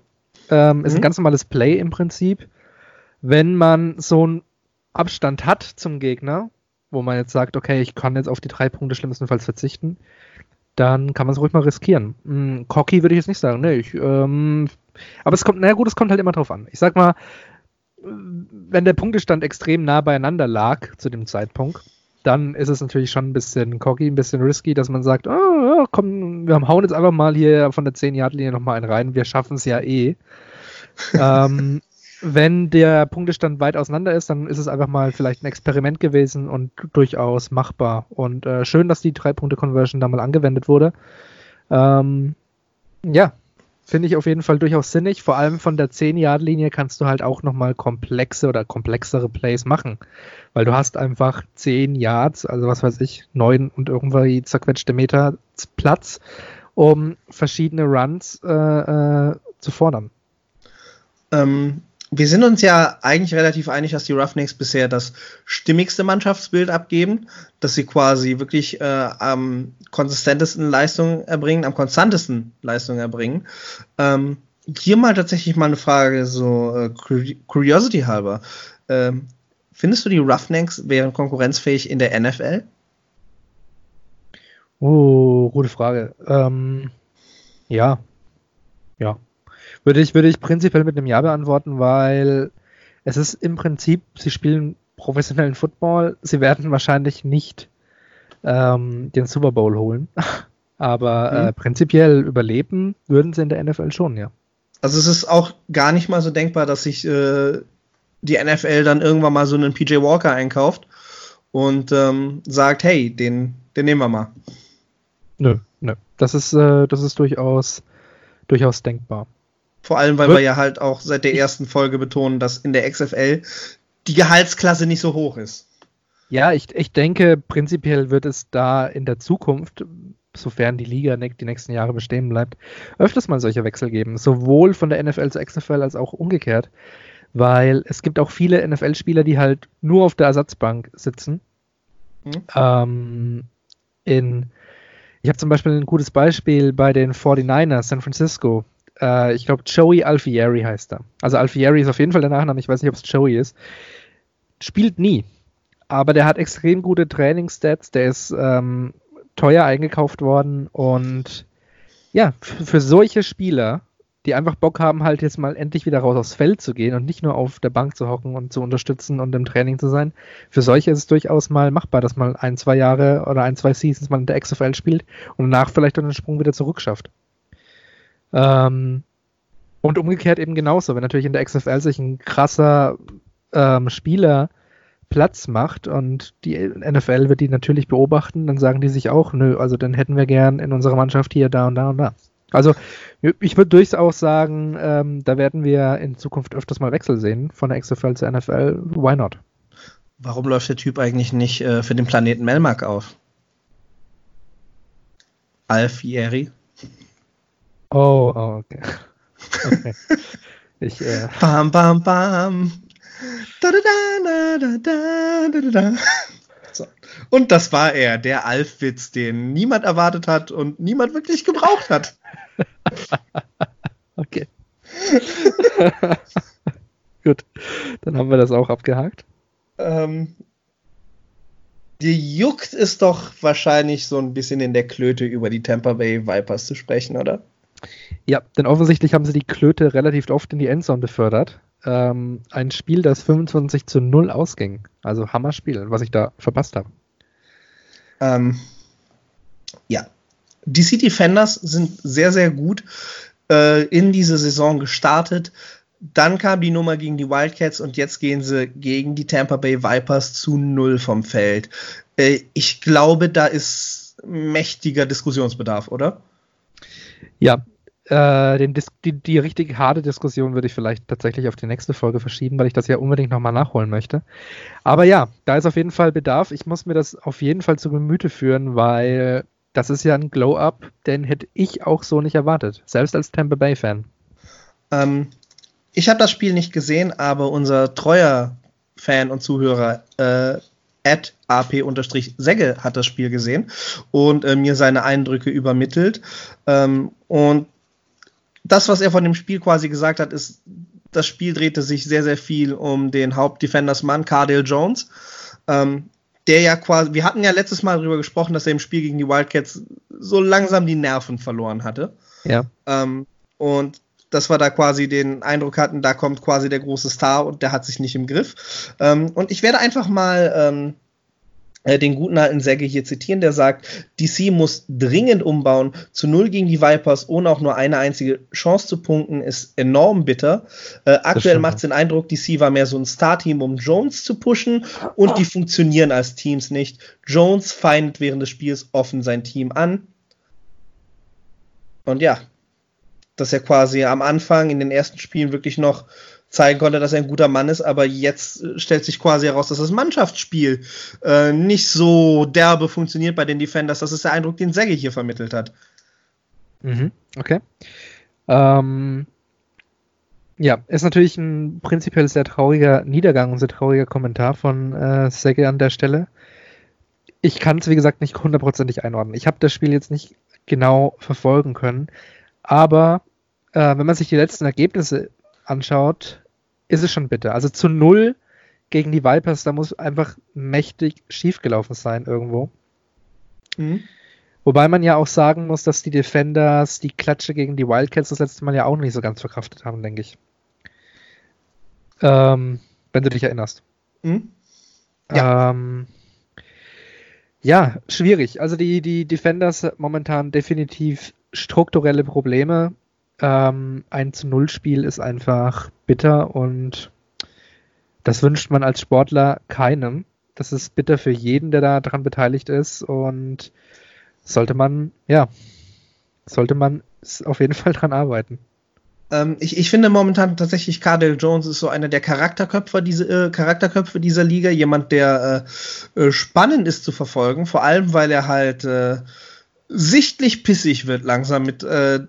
Ähm, mhm. Ist ein mhm. ganz normales Play im Prinzip. Wenn man so einen Abstand hat zum Gegner, wo man jetzt sagt, okay, ich kann jetzt auf die drei Punkte schlimmstenfalls verzichten, dann kann man es ruhig mal riskieren. Hm, cocky würde ich jetzt nicht sagen, nee, ich, ähm, aber es kommt, naja gut, es kommt halt immer drauf an. Ich sag mal, wenn der Punktestand extrem nah beieinander lag zu dem Zeitpunkt, dann ist es natürlich schon ein bisschen cocky, ein bisschen risky, dass man sagt, oh, komm, wir hauen jetzt einfach mal hier von der 10-Yard-Linie nochmal einen rein, wir schaffen es ja eh. ähm, wenn der Punktestand weit auseinander ist, dann ist es einfach mal vielleicht ein Experiment gewesen und durchaus machbar. Und äh, schön, dass die Drei-Punkte-Conversion da mal angewendet wurde. Ähm, ja, finde ich auf jeden Fall durchaus sinnig. Vor allem von der 10-Yard-Linie kannst du halt auch nochmal komplexe oder komplexere Plays machen. Weil du hast einfach 10 Yards, also was weiß ich, 9 und irgendwie zerquetschte Meter Platz, um verschiedene Runs äh, äh, zu fordern. Ähm, wir sind uns ja eigentlich relativ einig, dass die Roughnecks bisher das stimmigste Mannschaftsbild abgeben, dass sie quasi wirklich äh, am konsistentesten Leistungen erbringen, am konstantesten Leistungen erbringen. Ähm, hier mal tatsächlich mal eine Frage, so äh, Curiosity halber. Ähm, findest du die Roughnecks wären konkurrenzfähig in der NFL? Oh, gute Frage. Ähm, ja. Ja. Würde ich, würde ich prinzipiell mit einem Ja beantworten, weil es ist im Prinzip, sie spielen professionellen Football, sie werden wahrscheinlich nicht ähm, den Super Bowl holen. Aber mhm. äh, prinzipiell überleben würden sie in der NFL schon, ja. Also es ist auch gar nicht mal so denkbar, dass sich äh, die NFL dann irgendwann mal so einen PJ Walker einkauft und ähm, sagt, hey, den, den nehmen wir mal. Nö, nö. Das ist, äh, das ist durchaus, durchaus denkbar. Vor allem, weil wir ja halt auch seit der ersten Folge betonen, dass in der XFL die Gehaltsklasse nicht so hoch ist. Ja, ich, ich denke, prinzipiell wird es da in der Zukunft, sofern die Liga die nächsten Jahre bestehen bleibt, öfters mal solche Wechsel geben. Sowohl von der NFL zur XFL als auch umgekehrt. Weil es gibt auch viele NFL-Spieler, die halt nur auf der Ersatzbank sitzen. Mhm. Ähm, in, ich habe zum Beispiel ein gutes Beispiel bei den 49ers San Francisco. Äh, ich glaube, Joey Alfieri heißt er. Also Alfieri ist auf jeden Fall der Nachname, ich weiß nicht, ob es Joey ist. Spielt nie. Aber der hat extrem gute Trainingsstats, der ist ähm, teuer eingekauft worden und ja, für solche Spieler, die einfach Bock haben, halt jetzt mal endlich wieder raus aufs Feld zu gehen und nicht nur auf der Bank zu hocken und zu unterstützen und im Training zu sein. Für solche ist es durchaus mal machbar, dass man ein, zwei Jahre oder ein, zwei Seasons mal in der XFL spielt und danach vielleicht dann den Sprung wieder zurück schafft. Ähm, und umgekehrt eben genauso, wenn natürlich in der XFL sich ein krasser ähm, Spieler Platz macht und die NFL wird die natürlich beobachten, dann sagen die sich auch, nö, also dann hätten wir gern in unserer Mannschaft hier, da und da und da. Also ich würde durchaus sagen, ähm, da werden wir in Zukunft öfters mal Wechsel sehen von der XFL zur NFL. Why not? Warum läuft der Typ eigentlich nicht äh, für den Planeten Melmark auf? Alfieri? Oh, oh okay. okay. Ich, äh... Bam, bam, bam. Da, da, da, da, da, da, da. So. Und das war er, der Alfwitz, den niemand erwartet hat und niemand wirklich gebraucht hat. okay. Gut, dann haben wir das auch abgehakt. Ähm, dir juckt es doch wahrscheinlich so ein bisschen in der Klöte über die Tampa Bay Vipers zu sprechen, oder? Ja, denn offensichtlich haben sie die Klöte relativ oft in die Endzone befördert. Ähm, ein Spiel, das 25 zu 0 ausging. Also Hammer-Spiel, was ich da verpasst habe. Ähm, ja, DC Defenders sind sehr, sehr gut äh, in diese Saison gestartet. Dann kam die Nummer gegen die Wildcats und jetzt gehen sie gegen die Tampa Bay Vipers zu null vom Feld. Äh, ich glaube, da ist mächtiger Diskussionsbedarf, oder? Ja, äh, den die, die richtig harte Diskussion würde ich vielleicht tatsächlich auf die nächste Folge verschieben, weil ich das ja unbedingt nochmal nachholen möchte. Aber ja, da ist auf jeden Fall Bedarf. Ich muss mir das auf jeden Fall zu Gemüte führen, weil das ist ja ein Glow-Up, den hätte ich auch so nicht erwartet, selbst als Tampa Bay-Fan. Ähm, ich habe das Spiel nicht gesehen, aber unser treuer Fan und Zuhörer äh, at ap-segge hat das Spiel gesehen und äh, mir seine Eindrücke übermittelt. Ähm, und das, was er von dem Spiel quasi gesagt hat, ist, das Spiel drehte sich sehr, sehr viel um den Hauptdefendersmann, Cardale Jones. Ähm, der ja quasi, wir hatten ja letztes Mal darüber gesprochen, dass er im Spiel gegen die Wildcats so langsam die Nerven verloren hatte. Ja. Ähm, und dass wir da quasi den Eindruck hatten, da kommt quasi der große Star und der hat sich nicht im Griff. Ähm, und ich werde einfach mal ähm, äh, den guten alten Säge hier zitieren, der sagt, DC muss dringend umbauen. Zu null gegen die Vipers, ohne auch nur eine einzige Chance zu punkten, ist enorm bitter. Äh, aktuell macht es den Eindruck, DC war mehr so ein Star-Team, um Jones zu pushen und die funktionieren als Teams nicht. Jones feindet während des Spiels offen sein Team an. Und ja, dass er quasi am Anfang in den ersten Spielen wirklich noch zeigen konnte, dass er ein guter Mann ist, aber jetzt äh, stellt sich quasi heraus, dass das Mannschaftsspiel äh, nicht so derbe funktioniert bei den Defenders. Das ist der Eindruck, den Segge hier vermittelt hat. Mhm, okay. Ähm, ja, ist natürlich ein prinzipiell sehr trauriger Niedergang und sehr trauriger Kommentar von äh, Segge an der Stelle. Ich kann es, wie gesagt, nicht hundertprozentig einordnen. Ich habe das Spiel jetzt nicht genau verfolgen können, aber äh, wenn man sich die letzten Ergebnisse anschaut, ist es schon bitter. Also zu null gegen die Vipers, da muss einfach mächtig schiefgelaufen sein irgendwo. Mhm. Wobei man ja auch sagen muss, dass die Defenders die Klatsche gegen die Wildcats das letzte Mal ja auch nicht so ganz verkraftet haben, denke ich. Ähm, wenn du dich erinnerst. Mhm. Ja. Ähm, ja, schwierig. Also die, die Defenders momentan definitiv strukturelle Probleme ähm, ein zu Null Spiel ist einfach bitter und das wünscht man als Sportler keinem. Das ist bitter für jeden, der da dran beteiligt ist und sollte man, ja, sollte man auf jeden Fall dran arbeiten. Ähm, ich, ich finde momentan tatsächlich Cardell Jones ist so einer der Charakterköpfe, diese, äh, Charakterköpfe dieser Liga. Jemand, der äh, äh, spannend ist zu verfolgen, vor allem weil er halt äh, sichtlich pissig wird langsam mit äh,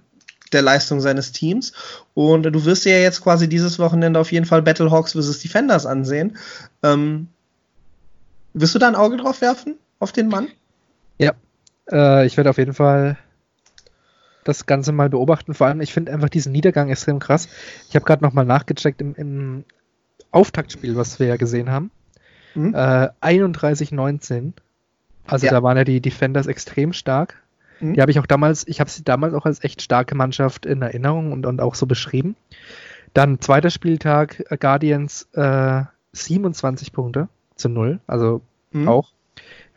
der Leistung seines Teams. Und du wirst dir ja jetzt quasi dieses Wochenende auf jeden Fall Battlehawks vs. Defenders ansehen. Ähm, wirst du da ein Auge drauf werfen, auf den Mann? Ja, äh, ich werde auf jeden Fall das Ganze mal beobachten. Vor allem, ich finde einfach diesen Niedergang extrem krass. Ich habe gerade nochmal nachgecheckt im, im, Auftaktspiel, was wir ja gesehen haben. Mhm. Äh, 31-19. Also ja. da waren ja die Defenders extrem stark. Mhm. Die habe ich auch damals, ich habe sie damals auch als echt starke Mannschaft in Erinnerung und, und auch so beschrieben. Dann zweiter Spieltag, äh, Guardians äh, 27 Punkte zu null, also mhm. auch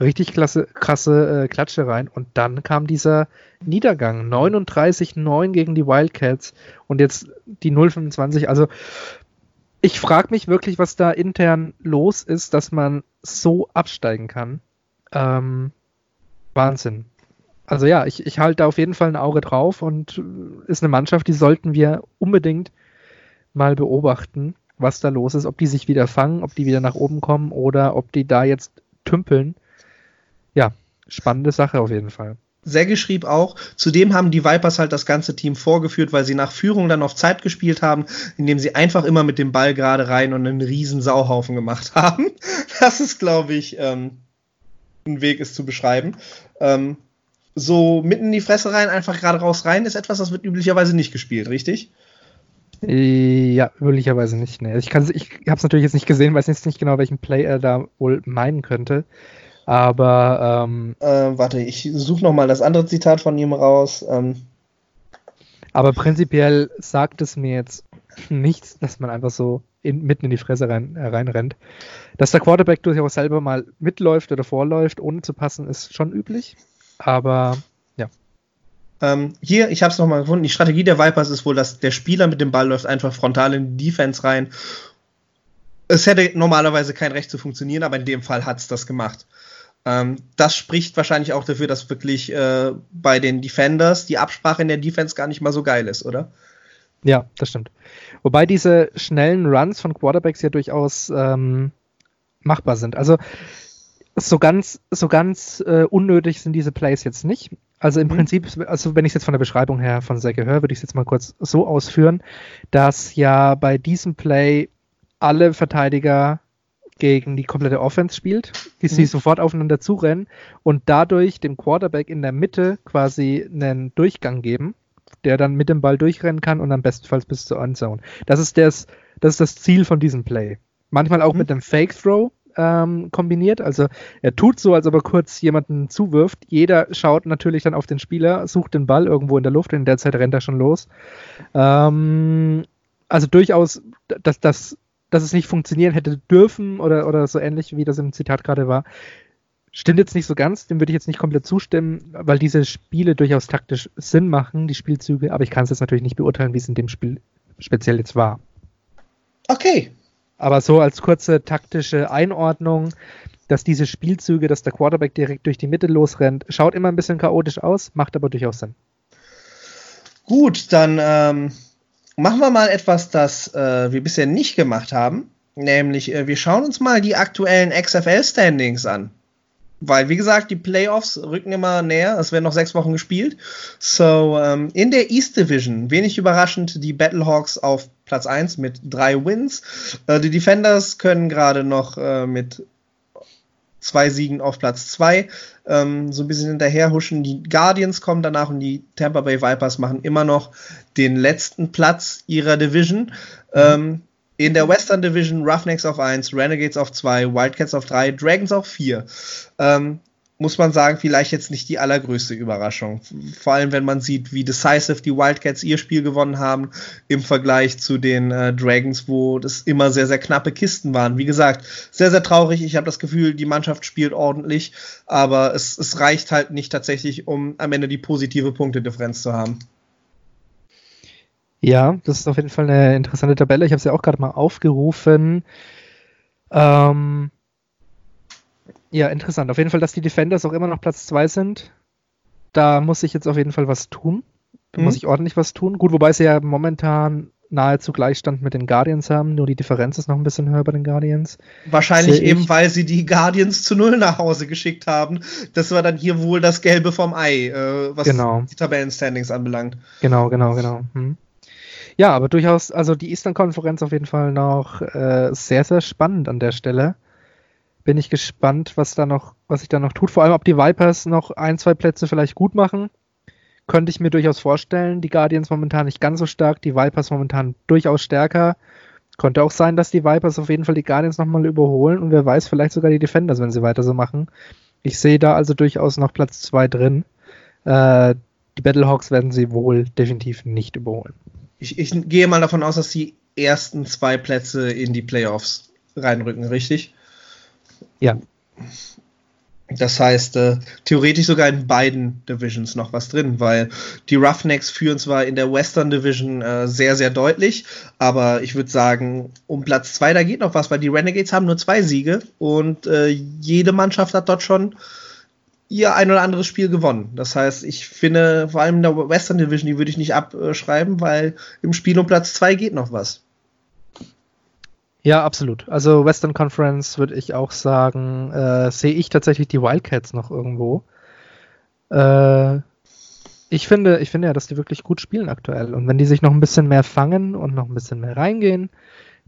richtig klasse, krasse äh, Klatsche rein. Und dann kam dieser Niedergang, 39-9 gegen die Wildcats und jetzt die 0-25. Also ich frage mich wirklich, was da intern los ist, dass man so absteigen kann. Ähm, Wahnsinn also ja, ich, ich halte da auf jeden Fall ein Auge drauf und äh, ist eine Mannschaft, die sollten wir unbedingt mal beobachten, was da los ist, ob die sich wieder fangen, ob die wieder nach oben kommen oder ob die da jetzt tümpeln. Ja, spannende Sache auf jeden Fall. Segge schrieb auch, zudem haben die Vipers halt das ganze Team vorgeführt, weil sie nach Führung dann auf Zeit gespielt haben, indem sie einfach immer mit dem Ball gerade rein und einen riesen Sauhaufen gemacht haben. Das ist, glaube ich, ähm, ein Weg, es zu beschreiben. Ähm, so mitten in die Fresse rein, einfach gerade raus rein, ist etwas, das wird üblicherweise nicht gespielt, richtig? Ja, üblicherweise nicht. Nee. Ich, ich habe es natürlich jetzt nicht gesehen, weiß jetzt nicht genau, welchen Play er da wohl meinen könnte. Aber ähm, äh, warte, ich suche noch mal das andere Zitat von ihm raus. Ähm. Aber prinzipiell sagt es mir jetzt nichts, dass man einfach so in, mitten in die Fresse rein, äh, reinrennt. Dass der Quarterback durchaus selber mal mitläuft oder vorläuft, ohne zu passen, ist schon üblich. Aber ja. Ähm, hier, ich habe es nochmal gefunden. Die Strategie der Vipers ist wohl, dass der Spieler mit dem Ball läuft einfach frontal in die Defense rein. Es hätte normalerweise kein Recht zu funktionieren, aber in dem Fall hat es das gemacht. Ähm, das spricht wahrscheinlich auch dafür, dass wirklich äh, bei den Defenders die Absprache in der Defense gar nicht mal so geil ist, oder? Ja, das stimmt. Wobei diese schnellen Runs von Quarterbacks ja durchaus ähm, machbar sind. Also so ganz, so ganz äh, unnötig sind diese Plays jetzt nicht. Also im mhm. Prinzip, also wenn ich es jetzt von der Beschreibung her von Säcke höre, würde ich es jetzt mal kurz so ausführen, dass ja bei diesem Play alle Verteidiger gegen die komplette Offense spielt, die mhm. sie sofort aufeinander zurennen und dadurch dem Quarterback in der Mitte quasi einen Durchgang geben, der dann mit dem Ball durchrennen kann und am bestenfalls bis zur Endzone. Das ist das, das ist das Ziel von diesem Play. Manchmal auch mhm. mit einem Fake Throw, ähm, kombiniert. Also er tut so, als ob er kurz jemanden zuwirft. Jeder schaut natürlich dann auf den Spieler, sucht den Ball irgendwo in der Luft. In der Zeit rennt er schon los. Ähm, also durchaus, dass, dass, dass es nicht funktionieren hätte dürfen oder, oder so ähnlich, wie das im Zitat gerade war. Stimmt jetzt nicht so ganz, dem würde ich jetzt nicht komplett zustimmen, weil diese Spiele durchaus taktisch Sinn machen, die Spielzüge, aber ich kann es jetzt natürlich nicht beurteilen, wie es in dem Spiel speziell jetzt war. Okay, aber so als kurze taktische Einordnung, dass diese Spielzüge, dass der Quarterback direkt durch die Mitte losrennt, schaut immer ein bisschen chaotisch aus, macht aber durchaus Sinn. Gut, dann ähm, machen wir mal etwas, das äh, wir bisher nicht gemacht haben. Nämlich, äh, wir schauen uns mal die aktuellen XFL-Standings an. Weil, wie gesagt, die Playoffs rücken immer näher. Es werden noch sechs Wochen gespielt. So, ähm, in der East Division, wenig überraschend, die Battlehawks auf Platz 1 mit drei Wins. Äh, die Defenders können gerade noch äh, mit zwei Siegen auf Platz 2 ähm, so ein bisschen hinterherhuschen. Die Guardians kommen danach und die Tampa Bay Vipers machen immer noch den letzten Platz ihrer Division. Mhm. Ähm, in der Western Division Roughnecks auf 1, Renegades auf 2, Wildcats auf 3, Dragons auf 4. Ähm, muss man sagen, vielleicht jetzt nicht die allergrößte Überraschung. Vor allem, wenn man sieht, wie decisive die Wildcats ihr Spiel gewonnen haben im Vergleich zu den äh, Dragons, wo das immer sehr, sehr knappe Kisten waren. Wie gesagt, sehr, sehr traurig. Ich habe das Gefühl, die Mannschaft spielt ordentlich, aber es, es reicht halt nicht tatsächlich, um am Ende die positive Punktedifferenz zu haben. Ja, das ist auf jeden Fall eine interessante Tabelle. Ich habe sie ja auch gerade mal aufgerufen. Ähm, ja, interessant. Auf jeden Fall, dass die Defenders auch immer noch Platz 2 sind. Da muss ich jetzt auf jeden Fall was tun. Da mhm. muss ich ordentlich was tun. Gut, wobei sie ja momentan nahezu Gleichstand mit den Guardians haben, nur die Differenz ist noch ein bisschen höher bei den Guardians. Wahrscheinlich eben, weil sie die Guardians zu Null nach Hause geschickt haben. Das war dann hier wohl das Gelbe vom Ei, äh, was genau. die Tabellenstandings anbelangt. Genau, genau, genau. Hm. Ja, aber durchaus, also die Eastern-Konferenz auf jeden Fall noch äh, sehr, sehr spannend an der Stelle. Bin ich gespannt, was da noch, was sich da noch tut. Vor allem, ob die Vipers noch ein, zwei Plätze vielleicht gut machen. Könnte ich mir durchaus vorstellen. Die Guardians momentan nicht ganz so stark, die Vipers momentan durchaus stärker. Könnte auch sein, dass die Vipers auf jeden Fall die Guardians nochmal überholen und wer weiß, vielleicht sogar die Defenders, wenn sie weiter so machen. Ich sehe da also durchaus noch Platz zwei drin. Äh, die Battlehawks werden sie wohl definitiv nicht überholen ich, ich gehe mal davon aus, dass die ersten zwei Plätze in die Playoffs reinrücken, richtig? Ja. Das heißt, äh, theoretisch sogar in beiden Divisions noch was drin, weil die Roughnecks führen zwar in der Western Division äh, sehr, sehr deutlich, aber ich würde sagen, um Platz zwei da geht noch was, weil die Renegades haben nur zwei Siege und äh, jede Mannschaft hat dort schon ihr ein oder anderes Spiel gewonnen. Das heißt, ich finde, vor allem in der Western Division, die würde ich nicht abschreiben, weil im Spiel um Platz 2 geht noch was. Ja, absolut. Also Western Conference würde ich auch sagen, äh, sehe ich tatsächlich die Wildcats noch irgendwo. Äh, ich finde, ich finde ja, dass die wirklich gut spielen aktuell. Und wenn die sich noch ein bisschen mehr fangen und noch ein bisschen mehr reingehen,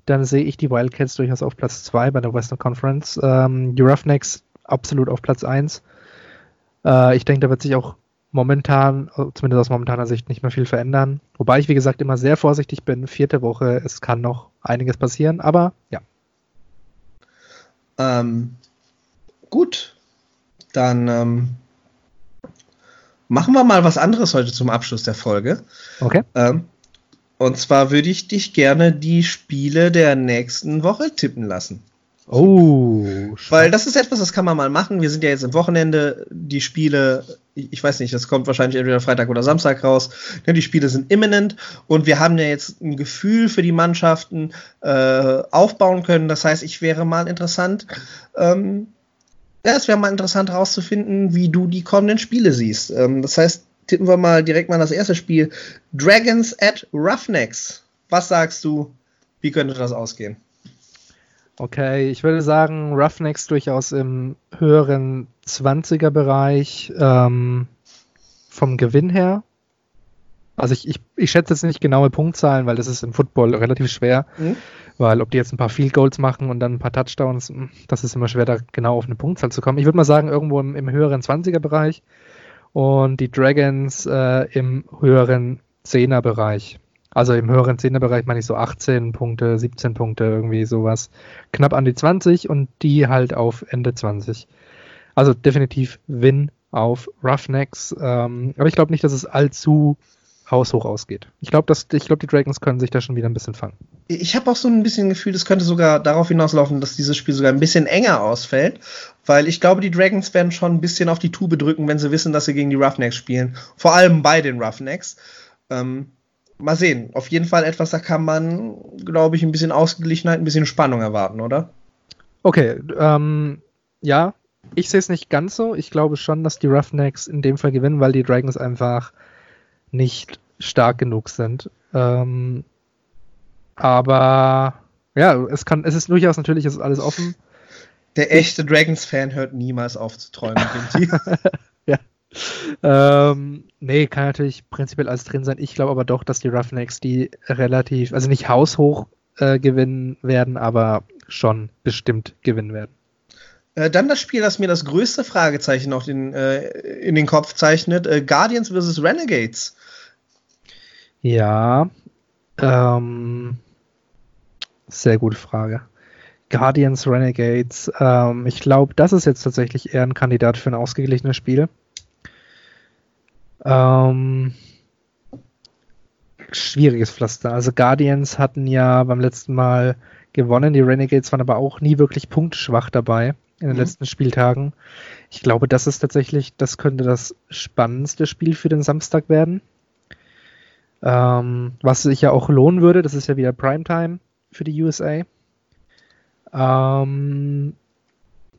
dann sehe ich die Wildcats durchaus auf Platz 2 bei der Western Conference. Ähm, die Roughnecks absolut auf Platz 1. Äh, ich denke, da wird sich auch momentan, zumindest aus momentaner Sicht, nicht mehr viel verändern. Wobei ich, wie gesagt, immer sehr vorsichtig bin. Vierte Woche, es kann noch einiges passieren, aber ja. Ähm, gut, dann ähm, machen wir mal was anderes heute zum Abschluss der Folge. Okay. Ähm, und zwar würde ich dich gerne die Spiele der nächsten Woche tippen lassen. Oh, weil das ist etwas, das kann man mal machen. Wir sind ja jetzt im Wochenende. Die Spiele, ich weiß nicht, das kommt wahrscheinlich entweder Freitag oder Samstag raus. Die Spiele sind imminent und wir haben ja jetzt ein Gefühl für die Mannschaften äh, aufbauen können. Das heißt, ich wäre mal interessant, ähm, ja, es wäre mal interessant herauszufinden, wie du die kommenden Spiele siehst. Ähm, das heißt, tippen wir mal direkt mal das erste Spiel. Dragons at Roughnecks. Was sagst du? Wie könnte das ausgehen? Okay, ich würde sagen, Roughnecks durchaus im höheren 20er-Bereich ähm, vom Gewinn her. Also ich, ich, ich schätze jetzt nicht genaue Punktzahlen, weil das ist im Football relativ schwer. Mhm. Weil ob die jetzt ein paar Field Goals machen und dann ein paar Touchdowns, hm, das ist immer schwer, da genau auf eine Punktzahl zu kommen. Ich würde mal sagen, irgendwo im, im höheren 20er-Bereich und die Dragons äh, im höheren 10er-Bereich. Also im höheren 10er-Bereich meine ich so 18 Punkte, 17 Punkte, irgendwie sowas. Knapp an die 20 und die halt auf Ende 20. Also definitiv Win auf Roughnecks. Ähm, aber ich glaube nicht, dass es allzu haushoch ausgeht. Ich glaube, glaub, die Dragons können sich da schon wieder ein bisschen fangen. Ich habe auch so ein bisschen Gefühl, es könnte sogar darauf hinauslaufen, dass dieses Spiel sogar ein bisschen enger ausfällt, weil ich glaube, die Dragons werden schon ein bisschen auf die Tube drücken, wenn sie wissen, dass sie gegen die Roughnecks spielen. Vor allem bei den Roughnecks. Ähm, mal sehen. Auf jeden Fall etwas, da kann man, glaube ich, ein bisschen Ausgeglichenheit, ein bisschen Spannung erwarten, oder? Okay, ähm, ja, ich sehe es nicht ganz so. Ich glaube schon, dass die Roughnecks in dem Fall gewinnen, weil die Dragons einfach nicht stark genug sind. Ähm, aber ja, es kann, es ist durchaus natürlich, es ist alles offen. Der echte Dragons-Fan hört niemals auf zu träumen. ja. Ähm, nee, kann natürlich prinzipiell alles drin sein. Ich glaube aber doch, dass die Roughnecks die relativ, also nicht haushoch äh, gewinnen werden, aber schon bestimmt gewinnen werden. Äh, dann das Spiel, das mir das größte Fragezeichen noch in, äh, in den Kopf zeichnet: äh, Guardians vs. Renegades. Ja, ähm, sehr gute Frage. Guardians, Renegades. Ähm, ich glaube, das ist jetzt tatsächlich eher ein Kandidat für ein ausgeglichenes Spiel. Ähm, schwieriges Pflaster. Also Guardians hatten ja beim letzten Mal gewonnen. Die Renegades waren aber auch nie wirklich punktschwach dabei in den mhm. letzten Spieltagen. Ich glaube, das ist tatsächlich, das könnte das spannendste Spiel für den Samstag werden. Ähm, was sich ja auch lohnen würde, das ist ja wieder Primetime für die USA. Ähm,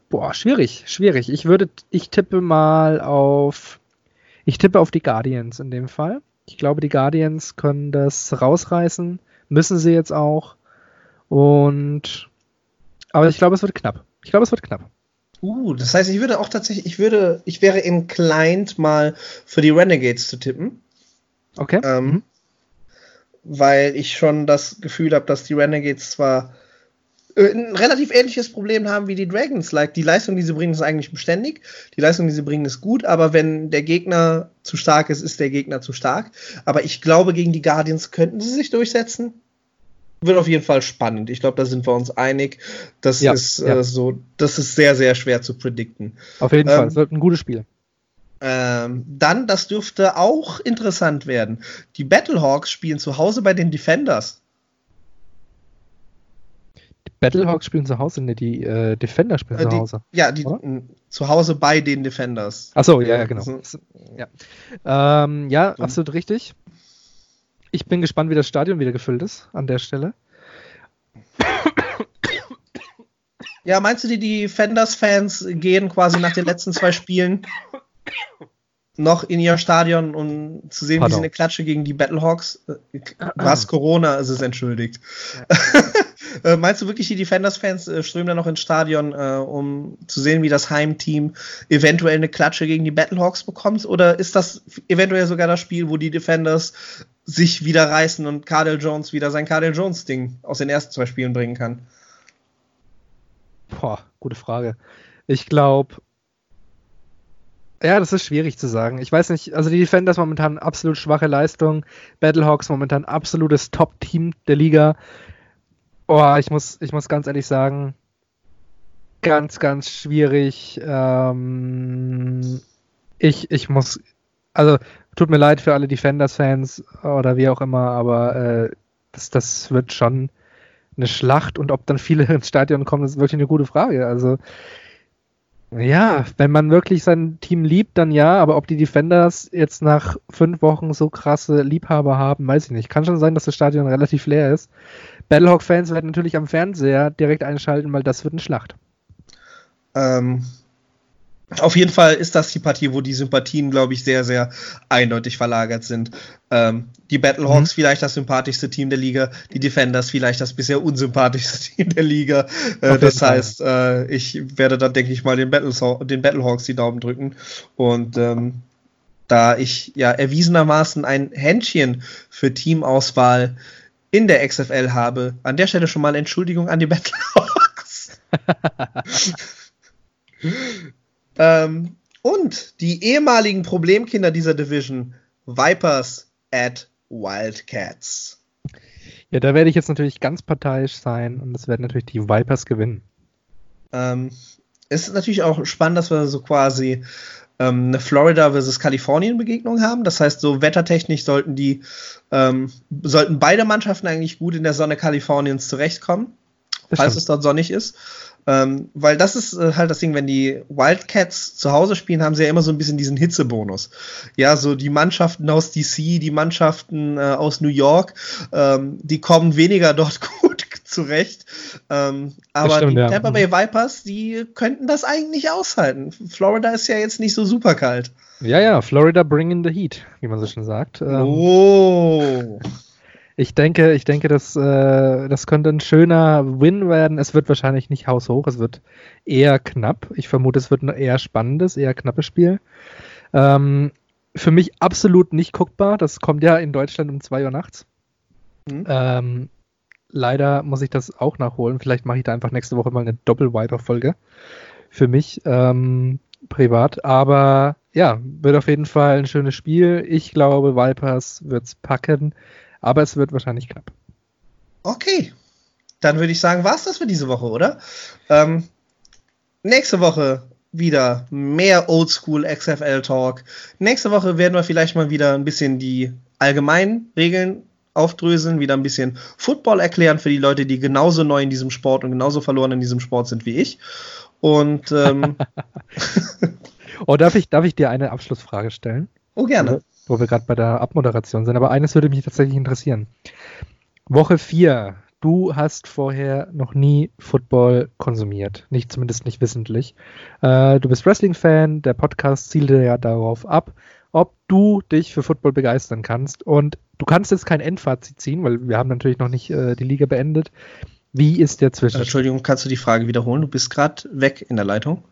boah, schwierig, schwierig. Ich würde, ich tippe mal auf, ich tippe auf die Guardians in dem Fall. Ich glaube, die Guardians können das rausreißen, müssen sie jetzt auch. Und, aber ich glaube, es wird knapp. Ich glaube, es wird knapp. Uh, das heißt, ich würde auch tatsächlich, ich würde, ich wäre inclined mal für die Renegades zu tippen. Okay. Ähm, mhm weil ich schon das Gefühl habe, dass die Renegades zwar ein relativ ähnliches Problem haben wie die Dragons. Like, die Leistung, die sie bringen, ist eigentlich beständig. Die Leistung, die sie bringen, ist gut, aber wenn der Gegner zu stark ist, ist der Gegner zu stark. Aber ich glaube, gegen die Guardians könnten sie sich durchsetzen. Wird auf jeden Fall spannend. Ich glaube, da sind wir uns einig. Das ja, ist ja. Äh, so, das ist sehr, sehr schwer zu predikten. Auf jeden ähm, Fall. Es wird ein gutes Spiel. Ähm, dann, das dürfte auch interessant werden. Die Battlehawks spielen zu Hause bei den Defenders. Battlehawks spielen zu Hause, ne, die äh, Defender spielen äh, die, zu Hause. Ja, die zu Hause bei den Defenders. Achso, ja, ja, genau. Ja, ähm, ja absolut richtig. Ich bin gespannt, wie das Stadion wieder gefüllt ist an der Stelle. Ja, meinst du, die Defenders-Fans gehen quasi nach den letzten zwei Spielen noch in ihr Stadion, um zu sehen, Pardon. wie sie eine Klatsche gegen die Battlehawks. Äh, was Corona ist es entschuldigt. Ja. Äh, meinst du wirklich, die Defenders-Fans äh, strömen dann noch ins Stadion, um zu sehen, wie das Heimteam eventuell eine Klatsche gegen die Battlehawks bekommt? Oder ist das eventuell sogar das Spiel, wo die Defenders sich wieder reißen und Cardell Jones wieder sein Cardell Jones-Ding aus den ersten zwei Spielen bringen kann? Boah, gute Frage. Ich glaube, Ja, das ist schwierig zu sagen. Ich weiß nicht, also die Defenders momentan absolut schwache Leistung, Battlehawks momentan absolutes Top-Team der Liga. Oh, ich muss, ich muss ganz ehrlich sagen, ganz, ganz schwierig. Ähm, ich, ich muss, also tut mir leid für alle Defenders-Fans oder wie auch immer, aber äh, das, das wird schon eine Schlacht und ob dann viele ins Stadion kommen, ist wirklich eine gute Frage. Also ja, wenn man wirklich sein Team liebt, dann ja, aber ob die Defenders jetzt nach fünf Wochen so krasse Liebhaber haben, weiß ich nicht. Kann schon sein, dass das Stadion relativ leer ist. Battlehawk-Fans werden natürlich am Fernseher direkt einschalten, weil das wird eine Schlacht. Ähm, auf jeden Fall ist das die Partie, wo die Sympathien, glaube ich, sehr, sehr eindeutig verlagert sind. Ähm, die Battlehawks mhm. vielleicht das sympathischste Team der Liga, die Defenders vielleicht das bisher unsympathischste Team der Liga. Äh, das heißt, äh, ich werde dann, denke ich mal, den, Battle den Battlehawks die Daumen drücken. Und ähm, da ich ja erwiesenermaßen ein Händchen für Teamauswahl in der XFL habe, an der Stelle schon mal Entschuldigung an die Battlehawks. Ähm, und die ehemaligen Problemkinder dieser Division, Vipers at Wildcats. Ja, da werde ich jetzt natürlich ganz parteiisch sein und es werden natürlich die Vipers gewinnen. Ähm, es ist natürlich auch spannend, dass wir so quasi ähm, eine Florida versus Kalifornien Begegnung haben. Das heißt, so wettertechnisch sollten die ähm, sollten beide Mannschaften eigentlich gut in der Sonne Kaliforniens zurechtkommen, das falls stimmt. es dort sonnig ist. Ähm, weil das ist äh, halt das Ding, wenn die Wildcats zu Hause spielen, haben sie ja immer so ein bisschen diesen Hitzebonus. Ja, so die Mannschaften aus DC, die Mannschaften äh, aus New York, ähm, die kommen weniger dort gut zurecht. Ähm, aber stimmt, die ja. Tampa Bay mhm. Vipers, die könnten das eigentlich aushalten. Florida ist ja jetzt nicht so super kalt. Ja, ja, Florida bringing the heat, wie man so schon sagt. Ähm, oh. Ich denke, ich denke, das, äh, das könnte ein schöner Win werden. Es wird wahrscheinlich nicht haushoch, es wird eher knapp. Ich vermute, es wird ein eher spannendes, eher knappes Spiel. Ähm, für mich absolut nicht guckbar. Das kommt ja in Deutschland um 2 Uhr nachts. Mhm. Ähm, leider muss ich das auch nachholen. Vielleicht mache ich da einfach nächste Woche mal eine Doppel-Viper-Folge. Für mich ähm, privat. Aber ja, wird auf jeden Fall ein schönes Spiel. Ich glaube, Vipers wird es packen aber es wird wahrscheinlich knapp. Okay, dann würde ich sagen, war es das für diese Woche, oder? Ähm, nächste Woche wieder mehr Oldschool XFL Talk. Nächste Woche werden wir vielleicht mal wieder ein bisschen die allgemeinen Regeln aufdröseln, wieder ein bisschen Football erklären für die Leute, die genauso neu in diesem Sport und genauso verloren in diesem Sport sind wie ich. Und ähm, oh, darf ich, darf ich dir eine Abschlussfrage stellen? Oh, gerne wo wir gerade bei der Abmoderation sind. Aber eines würde mich tatsächlich interessieren. Woche 4. Du hast vorher noch nie Football konsumiert. Nicht, zumindest nicht wissentlich. Äh, du bist Wrestling-Fan. Der Podcast zielte ja darauf ab, ob du dich für Football begeistern kannst. Und du kannst jetzt kein Endfazit ziehen, weil wir haben natürlich noch nicht äh, die Liga beendet. Wie ist der Zwischen? Entschuldigung, kannst du die Frage wiederholen? Du bist gerade weg in der Leitung.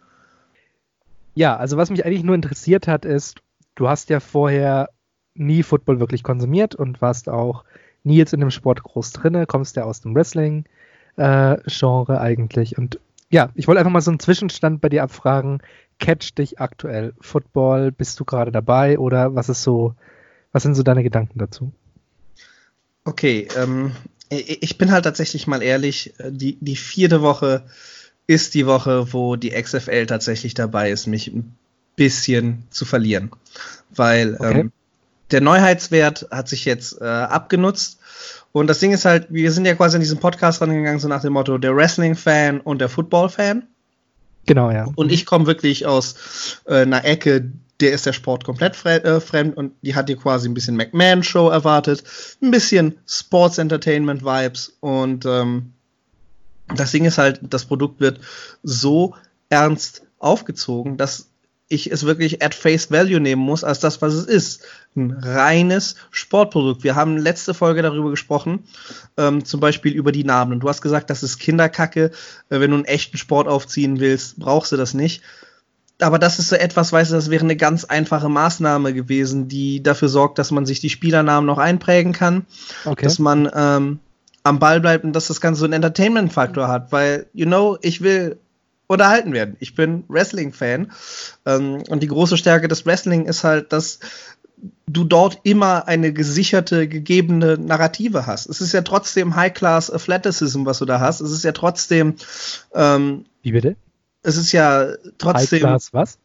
Ja, also was mich eigentlich nur interessiert hat, ist, du hast ja vorher nie Football wirklich konsumiert und warst auch nie jetzt in dem Sport groß drinne, kommst ja aus dem Wrestling-Genre äh, eigentlich. Und ja, ich wollte einfach mal so einen Zwischenstand bei dir abfragen. Catch dich aktuell Football? Bist du gerade dabei oder was ist so, was sind so deine Gedanken dazu? Okay, ähm, ich bin halt tatsächlich mal ehrlich, äh, die, die vierte Woche ist die Woche, wo die XFL tatsächlich dabei ist, mich ein bisschen zu verlieren. Weil okay. ähm, der Neuheitswert hat sich jetzt äh, abgenutzt. Und das Ding ist halt, wir sind ja quasi in diesem Podcast rangegangen, so nach dem Motto, der Wrestling-Fan und der Football-Fan. Genau, ja. Und ich komme wirklich aus äh, einer Ecke, der ist der Sport komplett fre äh, fremd und die hat hier quasi ein bisschen McMahon-Show erwartet, ein bisschen Sports-Entertainment-Vibes und ähm, das Ding ist halt, das Produkt wird so ernst aufgezogen, dass ich es wirklich at face value nehmen muss, als das, was es ist. Ein reines Sportprodukt. Wir haben letzte Folge darüber gesprochen, ähm, zum Beispiel über die Namen. Und du hast gesagt, das ist Kinderkacke. Äh, wenn du einen echten Sport aufziehen willst, brauchst du das nicht. Aber das ist so etwas, weißt du, das wäre eine ganz einfache Maßnahme gewesen, die dafür sorgt, dass man sich die Spielernamen noch einprägen kann, okay. dass man ähm, am Ball bleibt und dass das Ganze so einen Entertainment-Faktor hat. Weil, you know, ich will unterhalten werden. Ich bin Wrestling-Fan ähm, und die große Stärke des Wrestling ist halt, dass du dort immer eine gesicherte, gegebene Narrative hast. Es ist ja trotzdem High-Class Athleticism, was du da hast. Es ist ja trotzdem. Ähm, Wie bitte? Es ist ja trotzdem. High-Class was?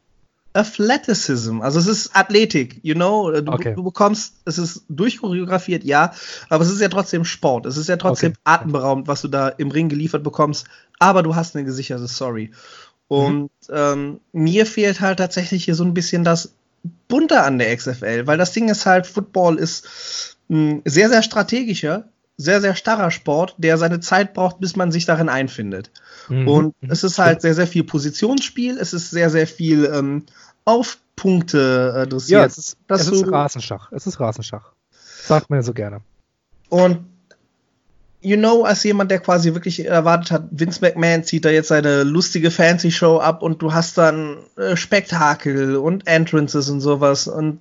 Athleticism, also es ist Athletik, you know, du, okay. du, bekommst, es ist durchchoreografiert, ja, aber es ist ja trotzdem Sport, es ist ja trotzdem okay. atemberaubend, was du da im Ring geliefert bekommst, aber du hast eine gesicherte Story. Und mhm. ähm, mir fehlt halt tatsächlich hier so ein bisschen das bunter an der XFL, weil das Ding ist halt, Football ist ein sehr, sehr strategischer, sehr, sehr starrer Sport, der seine Zeit braucht, bis man sich darin einfindet. Mhm. Und mhm. es ist halt sehr, sehr viel Positionsspiel, es ist sehr, sehr viel ähm, auf Punkte äh, dressiert. Ja, es ist, es ist Rasenschach. Es ist Rasenschach. Sagt man ja so gerne. Und you know, als jemand, der quasi wirklich erwartet hat, Vince McMahon zieht da jetzt seine lustige Fancy-Show ab und du hast dann äh, Spektakel und Entrances und sowas und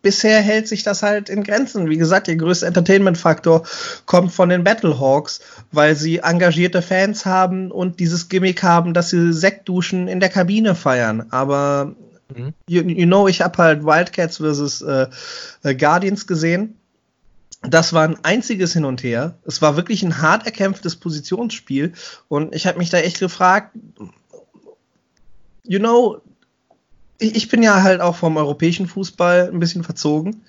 bisher hält sich das halt in Grenzen. Wie gesagt, der größte Entertainment-Faktor kommt von den Battlehawks, weil sie engagierte Fans haben und dieses Gimmick haben, dass sie Sektduschen in der Kabine feiern. Aber Mhm. You, you, know, ich habe halt Wildcats versus äh, äh, Guardians gesehen. Das war ein einziges Hin und Her. Es war wirklich ein hart erkämpftes Positionsspiel. Und ich habe mich da echt gefragt, you know, ich, ich, bin ja halt auch vom europäischen Fußball ein bisschen verzogen.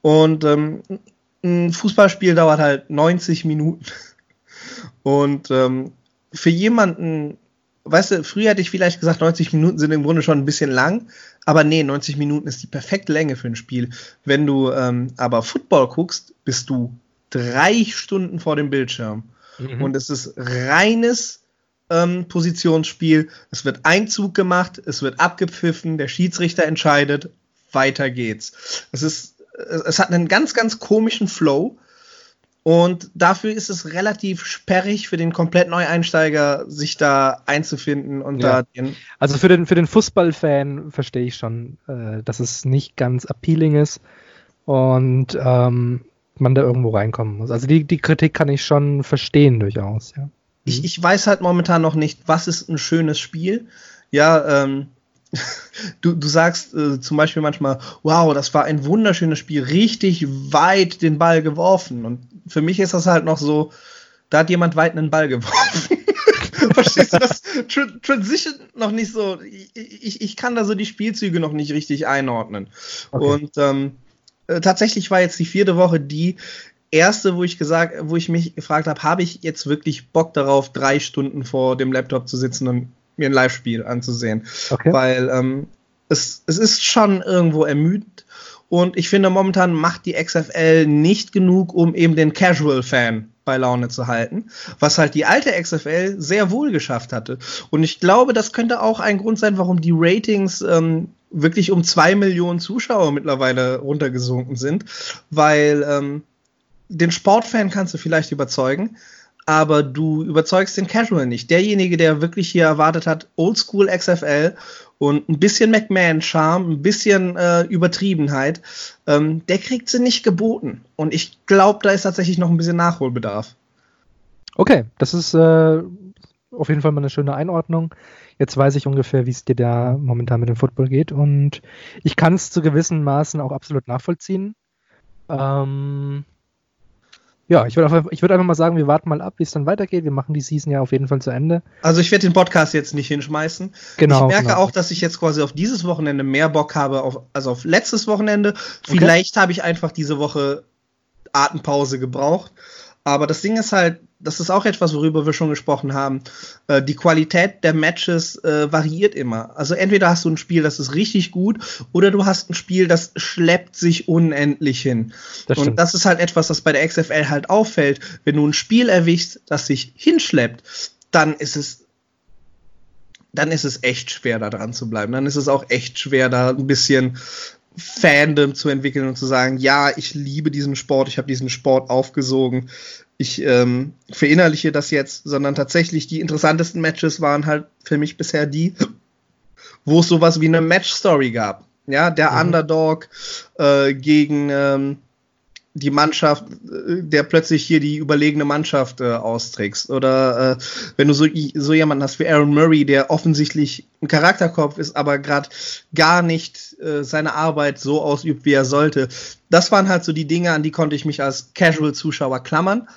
Und ähm, ein Fußballspiel dauert halt 90 Minuten. Und ähm, für jemanden, weißt du, früher hätte ich vielleicht gesagt, 90 Minuten sind im Grunde schon ein bisschen lang, aber nee, 90 Minuten ist die perfekte Länge für ein Spiel. Wenn du ähm, aber Football guckst, bist du drei Stunden vor dem Bildschirm. Mhm. Und es ist reines ähm, Positionsspiel. Es wird Einzug gemacht, es wird abgepfiffen, der Schiedsrichter entscheidet, weiter geht's. Es ist, es hat einen ganz, ganz komischen Flow. Und dafür ist es relativ sperrig für den komplett Neueinsteiger, sich da einzufinden und ja. da den. Also für den, für den Fußballfan verstehe ich schon, äh, dass es nicht ganz appealing ist und ähm, man da irgendwo reinkommen muss. Also die, die Kritik kann ich schon verstehen durchaus, ja. Ich, mhm. ich weiß halt momentan noch nicht, was ist ein schönes Spiel. Ja, ähm, du, du sagst äh, zum Beispiel manchmal, wow, das war ein wunderschönes Spiel, richtig weit den Ball geworfen. Und für mich ist das halt noch so, da hat jemand weit einen Ball geworfen. Verstehst du das? Tr Transition noch nicht so. Ich, ich, kann da so die Spielzüge noch nicht richtig einordnen. Okay. Und ähm, äh, tatsächlich war jetzt die vierte Woche die erste, wo ich gesagt, wo ich mich gefragt habe, habe ich jetzt wirklich Bock darauf, drei Stunden vor dem Laptop zu sitzen und mir ein Live-Spiel anzusehen. Okay. Weil ähm, es, es ist schon irgendwo ermüdend. Und ich finde, momentan macht die XFL nicht genug, um eben den Casual-Fan bei Laune zu halten, was halt die alte XFL sehr wohl geschafft hatte. Und ich glaube, das könnte auch ein Grund sein, warum die Ratings ähm, wirklich um zwei Millionen Zuschauer mittlerweile runtergesunken sind, weil ähm, den Sportfan kannst du vielleicht überzeugen, aber du überzeugst den Casual nicht. Derjenige, der wirklich hier erwartet hat, Oldschool XFL und ein bisschen McMahon-Charme, ein bisschen äh, Übertriebenheit, ähm, der kriegt sie nicht geboten. Und ich glaube, da ist tatsächlich noch ein bisschen Nachholbedarf. Okay, das ist äh, auf jeden Fall mal eine schöne Einordnung. Jetzt weiß ich ungefähr, wie es dir da momentan mit dem Football geht. Und ich kann es zu gewissen Maßen auch absolut nachvollziehen. Ähm, ja, ich würde würd einfach mal sagen, wir warten mal ab, wie es dann weitergeht. Wir machen die Season ja auf jeden Fall zu Ende. Also ich werde den Podcast jetzt nicht hinschmeißen. Genau. Ich merke genau. auch, dass ich jetzt quasi auf dieses Wochenende mehr Bock habe auf, als auf letztes Wochenende. Vielleicht okay. habe ich einfach diese Woche Atempause gebraucht. Aber das Ding ist halt, das ist auch etwas, worüber wir schon gesprochen haben. Äh, die Qualität der Matches äh, variiert immer. Also entweder hast du ein Spiel, das ist richtig gut, oder du hast ein Spiel, das schleppt sich unendlich hin. Das Und das ist halt etwas, das bei der XFL halt auffällt. Wenn du ein Spiel erwischst, das sich hinschleppt, dann ist es dann ist es echt schwer, da dran zu bleiben. Dann ist es auch echt schwer, da ein bisschen Fandom zu entwickeln und zu sagen, ja, ich liebe diesen Sport, ich habe diesen Sport aufgesogen, ich ähm, verinnerliche das jetzt, sondern tatsächlich die interessantesten Matches waren halt für mich bisher die, wo es sowas wie eine Match-Story gab. Ja, der mhm. Underdog äh, gegen ähm, die Mannschaft, äh, der plötzlich hier die überlegene Mannschaft äh, austrägst. Oder äh, wenn du so, so jemanden hast wie Aaron Murray, der offensichtlich ein Charakterkopf ist, aber gerade gar nicht äh, seine Arbeit so ausübt, wie er sollte. Das waren halt so die Dinge, an die konnte ich mich als Casual-Zuschauer klammern.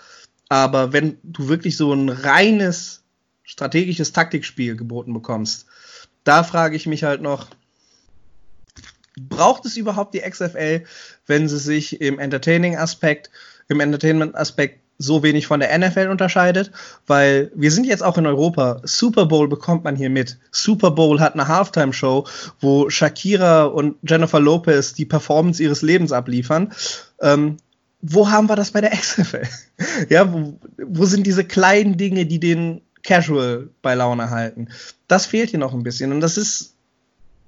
Aber wenn du wirklich so ein reines strategisches Taktikspiel geboten bekommst, da frage ich mich halt noch, braucht es überhaupt die XFL, wenn sie sich im Entertaining-Aspekt, im Entertainment-Aspekt so wenig von der NFL unterscheidet, weil wir sind jetzt auch in Europa. Super Bowl bekommt man hier mit. Super Bowl hat eine Halftime-Show, wo Shakira und Jennifer Lopez die Performance ihres Lebens abliefern. Ähm, wo haben wir das bei der XFL? ja, wo, wo sind diese kleinen Dinge, die den Casual bei Laune halten? Das fehlt hier noch ein bisschen. Und das ist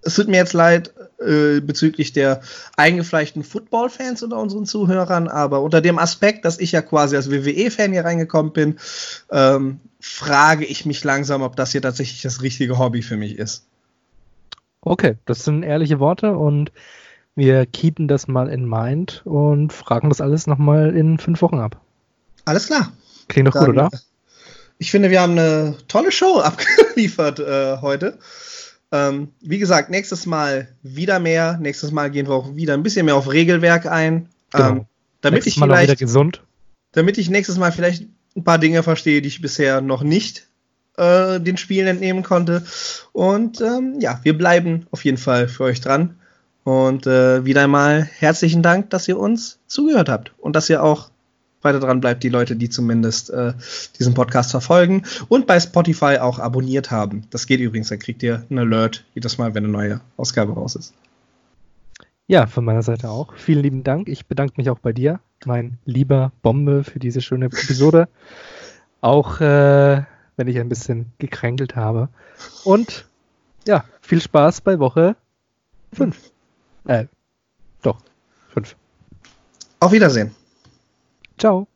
es tut mir jetzt leid äh, bezüglich der eingefleischten Football-Fans unter unseren Zuhörern, aber unter dem Aspekt, dass ich ja quasi als WWE-Fan hier reingekommen bin, ähm, frage ich mich langsam, ob das hier tatsächlich das richtige Hobby für mich ist. Okay, das sind ehrliche Worte und wir keepen das mal in mind und fragen das alles nochmal in fünf Wochen ab. Alles klar. Klingt doch Dann, gut, oder? Ich finde, wir haben eine tolle Show abgeliefert äh, heute. Ähm, wie gesagt, nächstes Mal wieder mehr. Nächstes Mal gehen wir auch wieder ein bisschen mehr auf Regelwerk ein. Genau. Ähm, damit nächstes ich Mal vielleicht, gesund. Damit ich nächstes Mal vielleicht ein paar Dinge verstehe, die ich bisher noch nicht äh, den Spielen entnehmen konnte. Und ähm, ja, wir bleiben auf jeden Fall für euch dran. Und äh, wieder einmal herzlichen Dank, dass ihr uns zugehört habt und dass ihr auch weiter dran bleibt, die Leute, die zumindest äh, diesen Podcast verfolgen und bei Spotify auch abonniert haben. Das geht übrigens, da kriegt ihr einen Alert jedes Mal, wenn eine neue Ausgabe raus ist. Ja, von meiner Seite auch. Vielen lieben Dank. Ich bedanke mich auch bei dir, mein lieber Bombe, für diese schöne Episode. auch äh, wenn ich ein bisschen gekränkelt habe. Und ja, viel Spaß bei Woche 5. Äh, doch, 5. Auf Wiedersehen. Ciao.